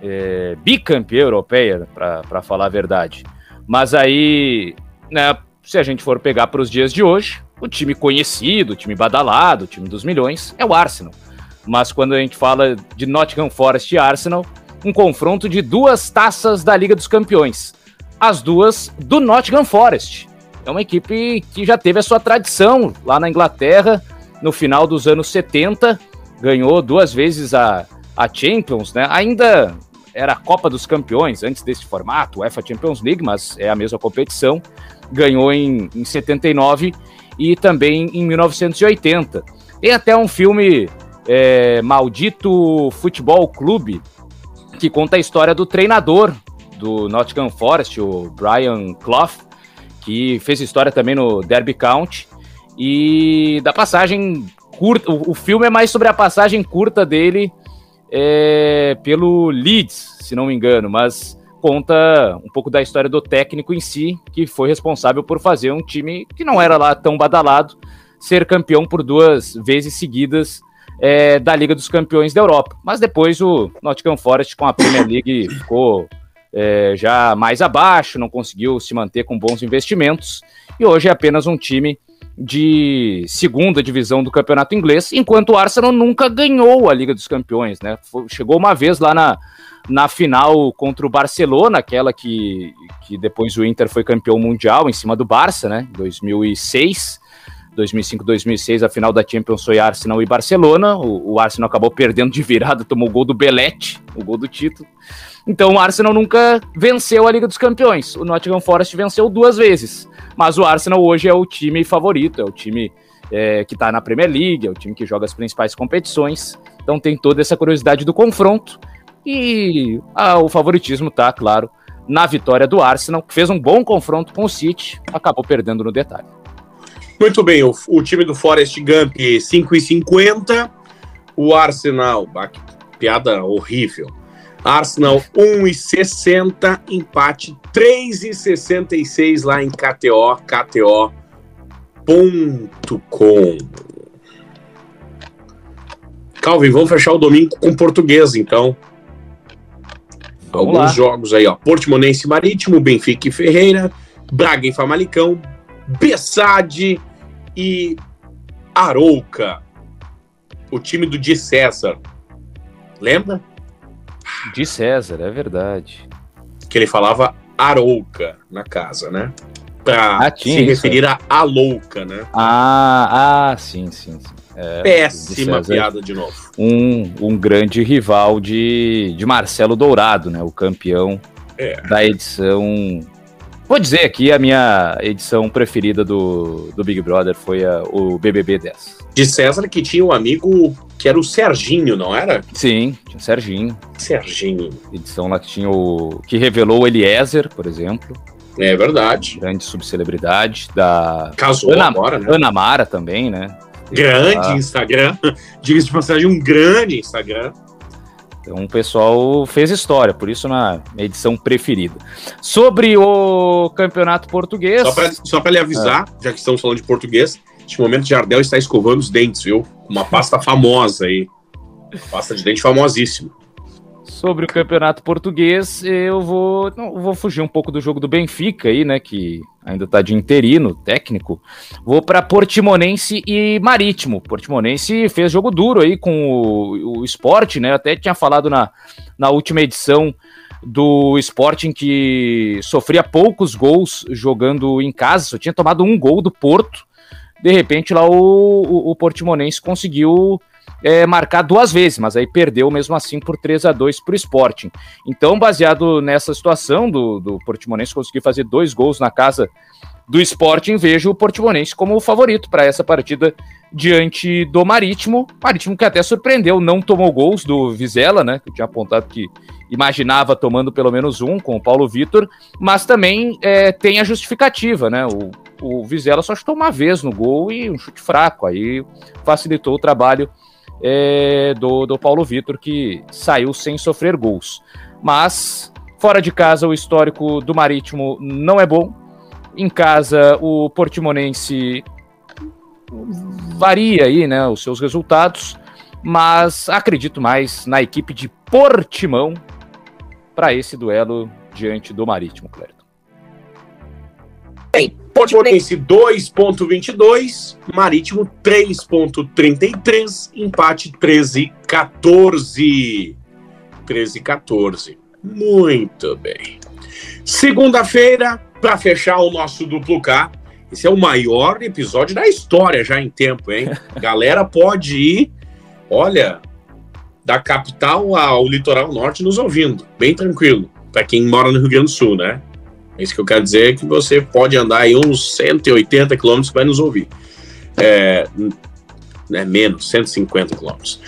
é, bicampeã europeia, para falar a verdade. Mas aí, né, se a gente for pegar para os dias de hoje, o time conhecido, o time badalado, o time dos milhões é o Arsenal. Mas quando a gente fala de Nottingham Forest e Arsenal, um confronto de duas taças da Liga dos Campeões. As duas do Nottingham Forest. É uma equipe que já teve a sua tradição lá na Inglaterra, no final dos anos 70, ganhou duas vezes a, a Champions, né? Ainda era a Copa dos Campeões antes desse formato, UEFA Champions League, mas é a mesma competição. Ganhou em, em 79 e também em 1980. Tem até um filme é, Maldito Futebol Clube que conta a história do treinador do Nottingham Forest, o Brian Clough, que fez história também no Derby County e da passagem curta. O, o filme é mais sobre a passagem curta dele é, pelo Leeds, se não me engano, mas conta um pouco da história do técnico em si, que foi responsável por fazer um time que não era lá tão badalado ser campeão por duas vezes seguidas é, da Liga dos Campeões da Europa. Mas depois o Nottingham Forest com a Premier League ficou é, já mais abaixo, não conseguiu se manter com bons investimentos e hoje é apenas um time de segunda divisão do campeonato inglês, enquanto o Arsenal nunca ganhou a Liga dos Campeões, né? Chegou uma vez lá na, na final contra o Barcelona, aquela que, que depois o Inter foi campeão mundial em cima do Barça, né? 2006. 2005, 2006, a final da Champions foi Arsenal e Barcelona. O, o Arsenal acabou perdendo de virada, tomou o gol do Belete, o gol do título. Então o Arsenal nunca venceu a Liga dos Campeões. O Nottingham Forest venceu duas vezes. Mas o Arsenal hoje é o time favorito, é o time é, que está na Premier League, é o time que joga as principais competições. Então tem toda essa curiosidade do confronto. E ah, o favoritismo está, claro, na vitória do Arsenal, que fez um bom confronto com o City, acabou perdendo no detalhe. Muito bem, o, o time do Forest Gump 5,50. O Arsenal, ah, piada horrível. Arsenal 1,60, empate 3,66 lá em KTO, KTO.com. Calvin, vamos fechar o domingo com português, então. Vamos Alguns lá. jogos aí, ó. Portimonense Marítimo, Benfica e Ferreira, Braga e Famalicão, Bessade e Arouca. O time do Di César. Lembra? De César, é verdade. Que ele falava Arouca na casa, né? Pra ah, se referir a Alouca, né? Ah, ah, sim, sim, sim. É, Péssima de piada de novo. Um, um grande rival de, de Marcelo Dourado, né? O campeão é. da edição Vou dizer aqui, a minha edição preferida do, do Big Brother foi a, o BBB 10. De César, que tinha um amigo que era o Serginho, não era? Sim, tinha o Serginho. Serginho. Edição lá que tinha o. que revelou o Eliezer, por exemplo. É verdade. Grande subcelebridade da. Casou Ana, agora, né? Ana Mara também, né? Grande ah. Instagram. [laughs] Diga-se de passagem, um grande Instagram. Então o pessoal fez história, por isso na edição preferida. Sobre o campeonato português. Só para lhe avisar, é. já que estamos falando de português, neste momento Jardel está escovando os dentes, viu? Uma pasta famosa aí. Pasta de dente famosíssima sobre o campeonato português, eu vou, não, vou fugir um pouco do jogo do Benfica aí, né, que ainda tá de interino técnico. Vou para Portimonense e Marítimo. Portimonense fez jogo duro aí com o, o esporte, né? Até tinha falado na, na última edição do Sporting que sofria poucos gols jogando em casa, só tinha tomado um gol do Porto. De repente lá o, o, o Portimonense conseguiu é, marcar duas vezes, mas aí perdeu mesmo assim por 3 a 2 para o Sporting. Então, baseado nessa situação do, do Portimonense conseguir fazer dois gols na casa do Sporting, vejo o Portimonense como o favorito para essa partida diante do Marítimo. Marítimo que até surpreendeu, não tomou gols do Vizela, né? Que eu tinha apontado que imaginava tomando pelo menos um com o Paulo Vitor, mas também é, tem a justificativa, né? O, o Vizela só chutou uma vez no gol e um chute fraco, aí facilitou o trabalho é, do, do Paulo Vitor, que saiu sem sofrer gols. Mas, fora de casa, o histórico do Marítimo não é bom. Em casa, o Portimonense varia aí, né, os seus resultados, mas acredito mais na equipe de Portimão para esse duelo diante do Marítimo, Clérito. Bem, Portimonense 2.22, Marítimo 3.33, empate 13-14. 13-14. Muito bem. Segunda-feira, para fechar o nosso duplo K, esse é o maior episódio da história já em tempo, hein? [laughs] Galera pode ir, olha, da capital ao litoral norte nos ouvindo, bem tranquilo, para quem mora no Rio Grande do Sul, né? É isso que eu quero dizer que você pode andar aí uns 180 quilômetros vai nos ouvir. É, é menos, 150 quilômetros.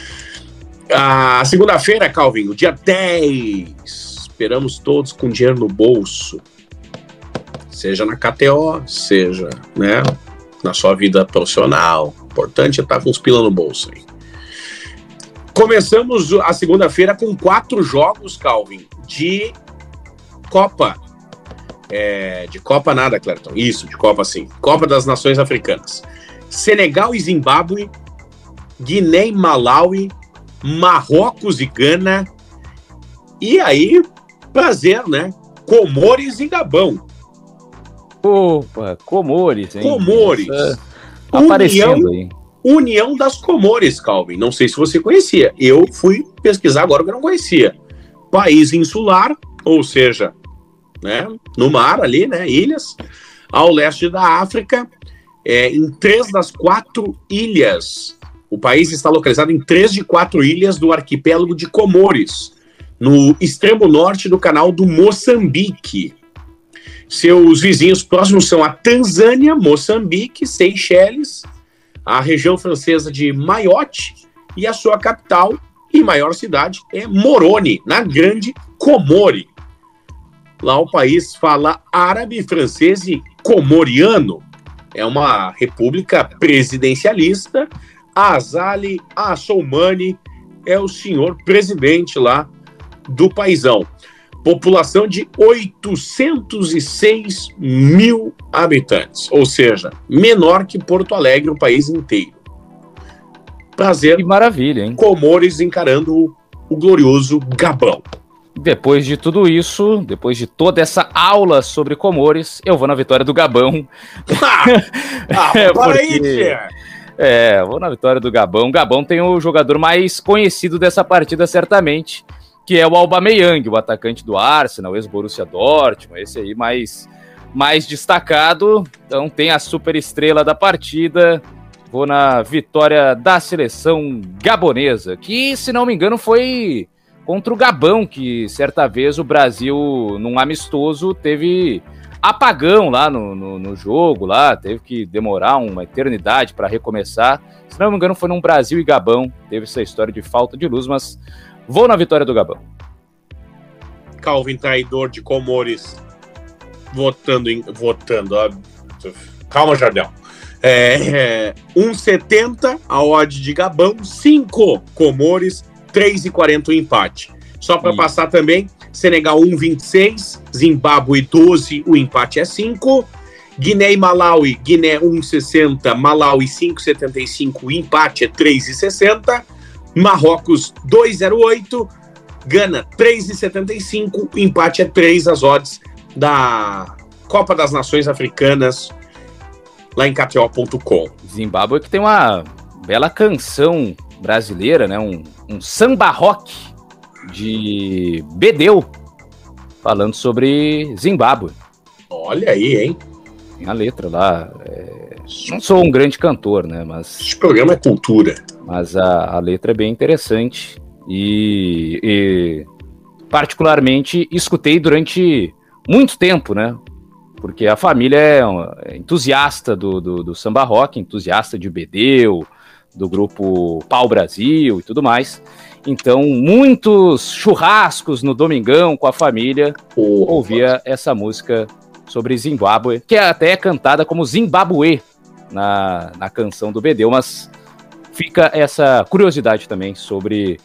A segunda-feira, Calvin, o dia 10. Esperamos todos com dinheiro no bolso. Seja na KTO, seja né, na sua vida profissional. O importante é estar com os pila no bolso aí. Começamos a segunda-feira com quatro jogos, Calvin, de Copa é, de Copa nada, Clerton. Isso, de Copa sim. Copa das Nações Africanas. Senegal e Zimbábue, Guiné e Malawi, Marrocos e Gana. E aí, prazer, né? Comores e Gabão. Opa, Comores, hein? Comores. Essa, aparecendo União, aí. União das Comores, Calvin. Não sei se você conhecia. Eu fui pesquisar agora que eu não conhecia. País insular, ou seja, né, no mar ali, né, ilhas, ao leste da África, é, em três das quatro ilhas. O país está localizado em três de quatro ilhas do arquipélago de Comores, no extremo norte do canal do Moçambique. Seus vizinhos próximos são a Tanzânia, Moçambique, Seychelles, a região francesa de Mayotte e a sua capital e maior cidade é Moroni, na Grande Comore. Lá o país fala árabe, francês e comoriano. É uma república presidencialista. Azali Assoumani é o senhor presidente lá do paisão. População de 806 mil habitantes, ou seja, menor que Porto Alegre, o país inteiro. Prazer. Que maravilha, hein? Comores encarando o glorioso Gabão. Depois de tudo isso, depois de toda essa aula sobre Comores, eu vou na vitória do Gabão. [laughs] ah, é, porque... É, vou na vitória do Gabão. O Gabão tem o jogador mais conhecido dessa partida, certamente, que é o Aubameyang, o atacante do Arsenal, ex-Borussia Dortmund, esse aí mais, mais destacado. Então tem a super estrela da partida. Vou na vitória da seleção gabonesa, que, se não me engano, foi contra o Gabão, que certa vez o Brasil, num amistoso, teve apagão lá no, no, no jogo, lá teve que demorar uma eternidade para recomeçar. Se não me engano, foi num Brasil e Gabão, teve essa história de falta de luz, mas Vou na vitória do Gabão. Calvin Traidor de Comores votando em. Votando. Calma, Jardel. É, é, 1,70 a odd de Gabão, 5 Comores, 3,40 o empate. Só para passar também, Senegal 1,26, Zimbábue 12, o empate é 5. Guiné e Malawi, Guiné 1,60, Malawi 5,75, o empate é 3,60. Marrocos 2,08, Gana 3,75, empate é 3 as odds da Copa das Nações Africanas lá em KTO.com. Zimbábue que tem uma bela canção brasileira, né? Um, um samba rock de Bedeu falando sobre Zimbábue. Olha aí, hein? Tem a letra lá. É... Não sou um grande cantor, né? Mas. Esse programa é cultura. Mas a, a letra é bem interessante e, e, particularmente, escutei durante muito tempo, né? Porque a família é, é entusiasta do, do, do samba rock, entusiasta de Bedeu, do grupo Pau Brasil e tudo mais. Então, muitos churrascos no domingão com a família oh, ouvia essa música sobre Zimbábue, que é até cantada como Zimbabue na, na canção do Bedeu, mas fica essa curiosidade também sobre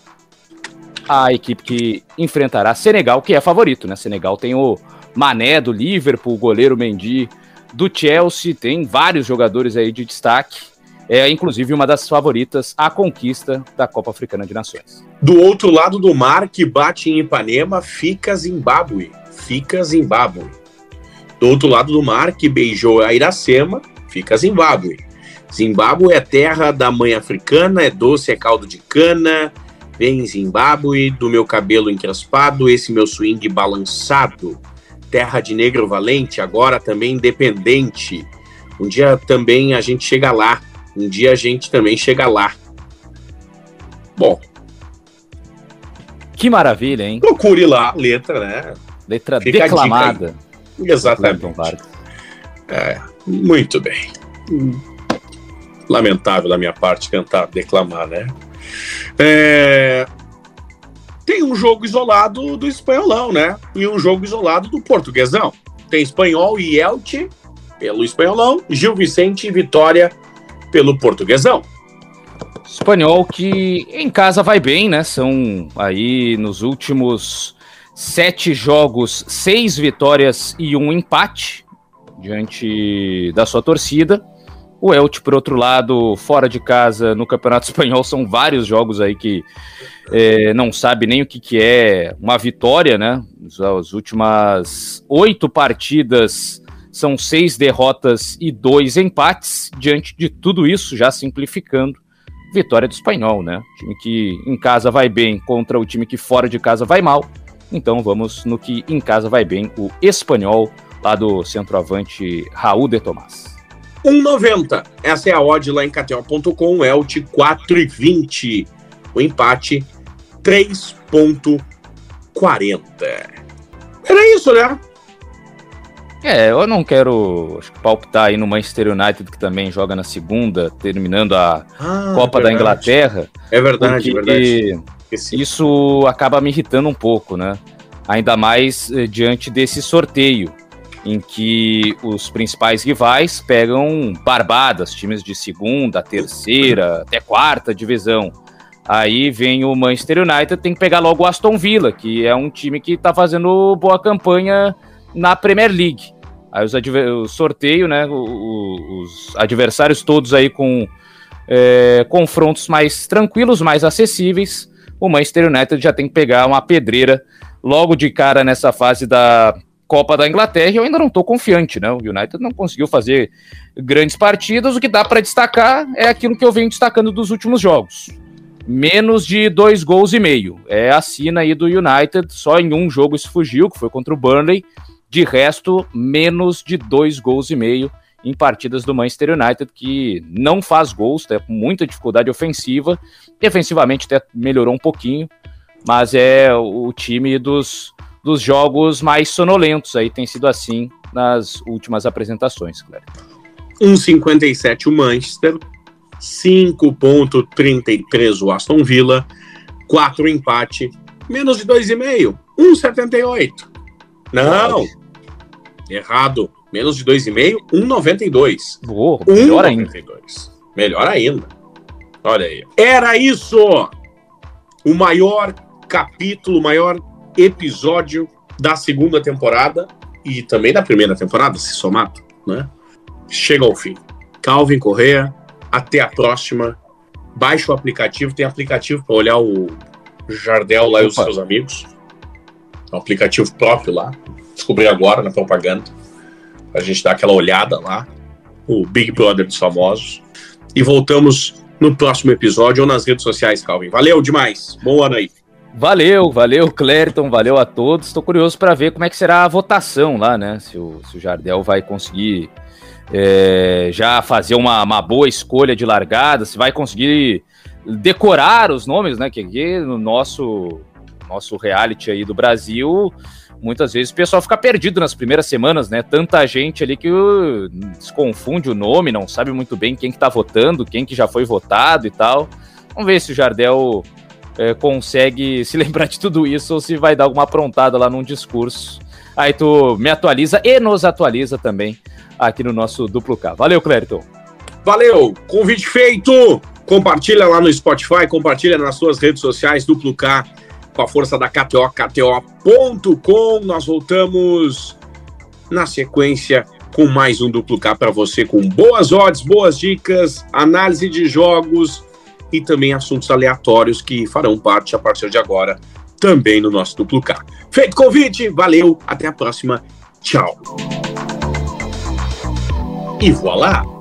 a equipe que enfrentará Senegal, que é favorito, né? Senegal tem o Mané do Liverpool, o goleiro Mendy do Chelsea, tem vários jogadores aí de destaque. É inclusive uma das favoritas à conquista da Copa Africana de Nações. Do outro lado do mar, que bate em Ipanema, fica Zimbábue. Fica Zimbábue. Do outro lado do mar, que beijou a Iracema, fica Zimbábue. Zimbábue é terra da mãe africana, é doce, é caldo de cana. Vem Zimbábue, do meu cabelo encrespado, esse meu swing balançado. Terra de negro valente, agora também independente. Um dia também a gente chega lá. Um dia a gente também chega lá. Bom. Que maravilha, hein? Procure lá, letra, né? Letra Fica declamada. Exatamente. É, muito bem lamentável da minha parte cantar, declamar, né? É... Tem um jogo isolado do espanholão, né? E um jogo isolado do portuguesão. Tem espanhol e Elche pelo espanholão, Gil Vicente e Vitória pelo portuguesão. Espanhol que em casa vai bem, né? São aí nos últimos sete jogos, seis vitórias e um empate diante da sua torcida. O Elche, por outro lado, fora de casa no Campeonato [laughs] Espanhol, são vários jogos aí que é, não sabe nem o que, que é uma vitória, né? As últimas oito partidas são seis derrotas e dois empates. Diante de tudo isso, já simplificando, vitória do espanhol, né? O time que em casa vai bem contra o time que fora de casa vai mal. Então vamos no que em casa vai bem, o espanhol, lá do centroavante Raul de Tomás. 1,90. Essa é a odd lá em KTO.com, ELT 4,20. O empate 3,40. Era isso, né? É, eu não quero acho palpitar aí no Manchester United, que também joga na segunda, terminando a ah, Copa da Inglaterra. É verdade, é verdade. Isso acaba me irritando um pouco, né? Ainda mais eh, diante desse sorteio, em que os principais rivais pegam barbadas, times de segunda, terceira, até quarta divisão. Aí vem o Manchester United, tem que pegar logo o Aston Villa, que é um time que está fazendo boa campanha na Premier League. Aí os o sorteio, né? O, os adversários todos aí com é, confrontos mais tranquilos, mais acessíveis. O Manchester United já tem que pegar uma pedreira logo de cara nessa fase da Copa da Inglaterra. Eu ainda não estou confiante, né? O United não conseguiu fazer grandes partidas. O que dá para destacar é aquilo que eu venho destacando dos últimos jogos. Menos de dois gols e meio. É a sina aí do United. Só em um jogo isso fugiu, que foi contra o Burnley de resto, menos de dois gols e meio em partidas do Manchester United, que não faz gols, tem tá com muita dificuldade ofensiva. Defensivamente até melhorou um pouquinho, mas é o time dos, dos jogos mais sonolentos aí, tem sido assim nas últimas apresentações, Cléber. 1,57 o Manchester, 5,33 o Aston Villa, 4 empate, menos de 2,5, 1,78. Não, Errado. Menos de 2,5, 1,92. Boa, melhor 1, ainda. Melhor ainda. Olha aí. Era isso! O maior capítulo, o maior episódio da segunda temporada e também da primeira temporada, se somado, né? Chega ao fim. Calvin Correa, até a próxima. Baixe o aplicativo, tem aplicativo para olhar o Jardel lá Opa. e os seus amigos. Um aplicativo próprio lá descobri agora na propaganda. A gente dá aquela olhada lá, o Big Brother dos famosos. E voltamos no próximo episódio ou nas redes sociais, Calvin. Valeu demais. Bom ano aí. Valeu, valeu, Clériton, valeu a todos. Estou curioso para ver como é que será a votação lá, né? Se o, se o Jardel vai conseguir é, já fazer uma, uma boa escolha de largada, se vai conseguir decorar os nomes, né? Que aqui no nosso, nosso reality aí do Brasil muitas vezes o pessoal fica perdido nas primeiras semanas, né? Tanta gente ali que uh, desconfunde o nome, não sabe muito bem quem que tá votando, quem que já foi votado e tal. Vamos ver se o Jardel é, consegue [laughs] se lembrar de tudo isso ou se vai dar alguma aprontada lá num discurso. Aí tu me atualiza e nos atualiza também aqui no nosso Duplo K. Valeu, Clériton. Valeu, convite feito! Compartilha lá no Spotify, compartilha nas suas redes sociais, Duplo K com a força da KTO, KTO.com. Nós voltamos na sequência com mais um duplo K para você, com boas odds, boas dicas, análise de jogos e também assuntos aleatórios que farão parte a partir de agora também no nosso duplo K. Feito convite, valeu, até a próxima, tchau. E voilá!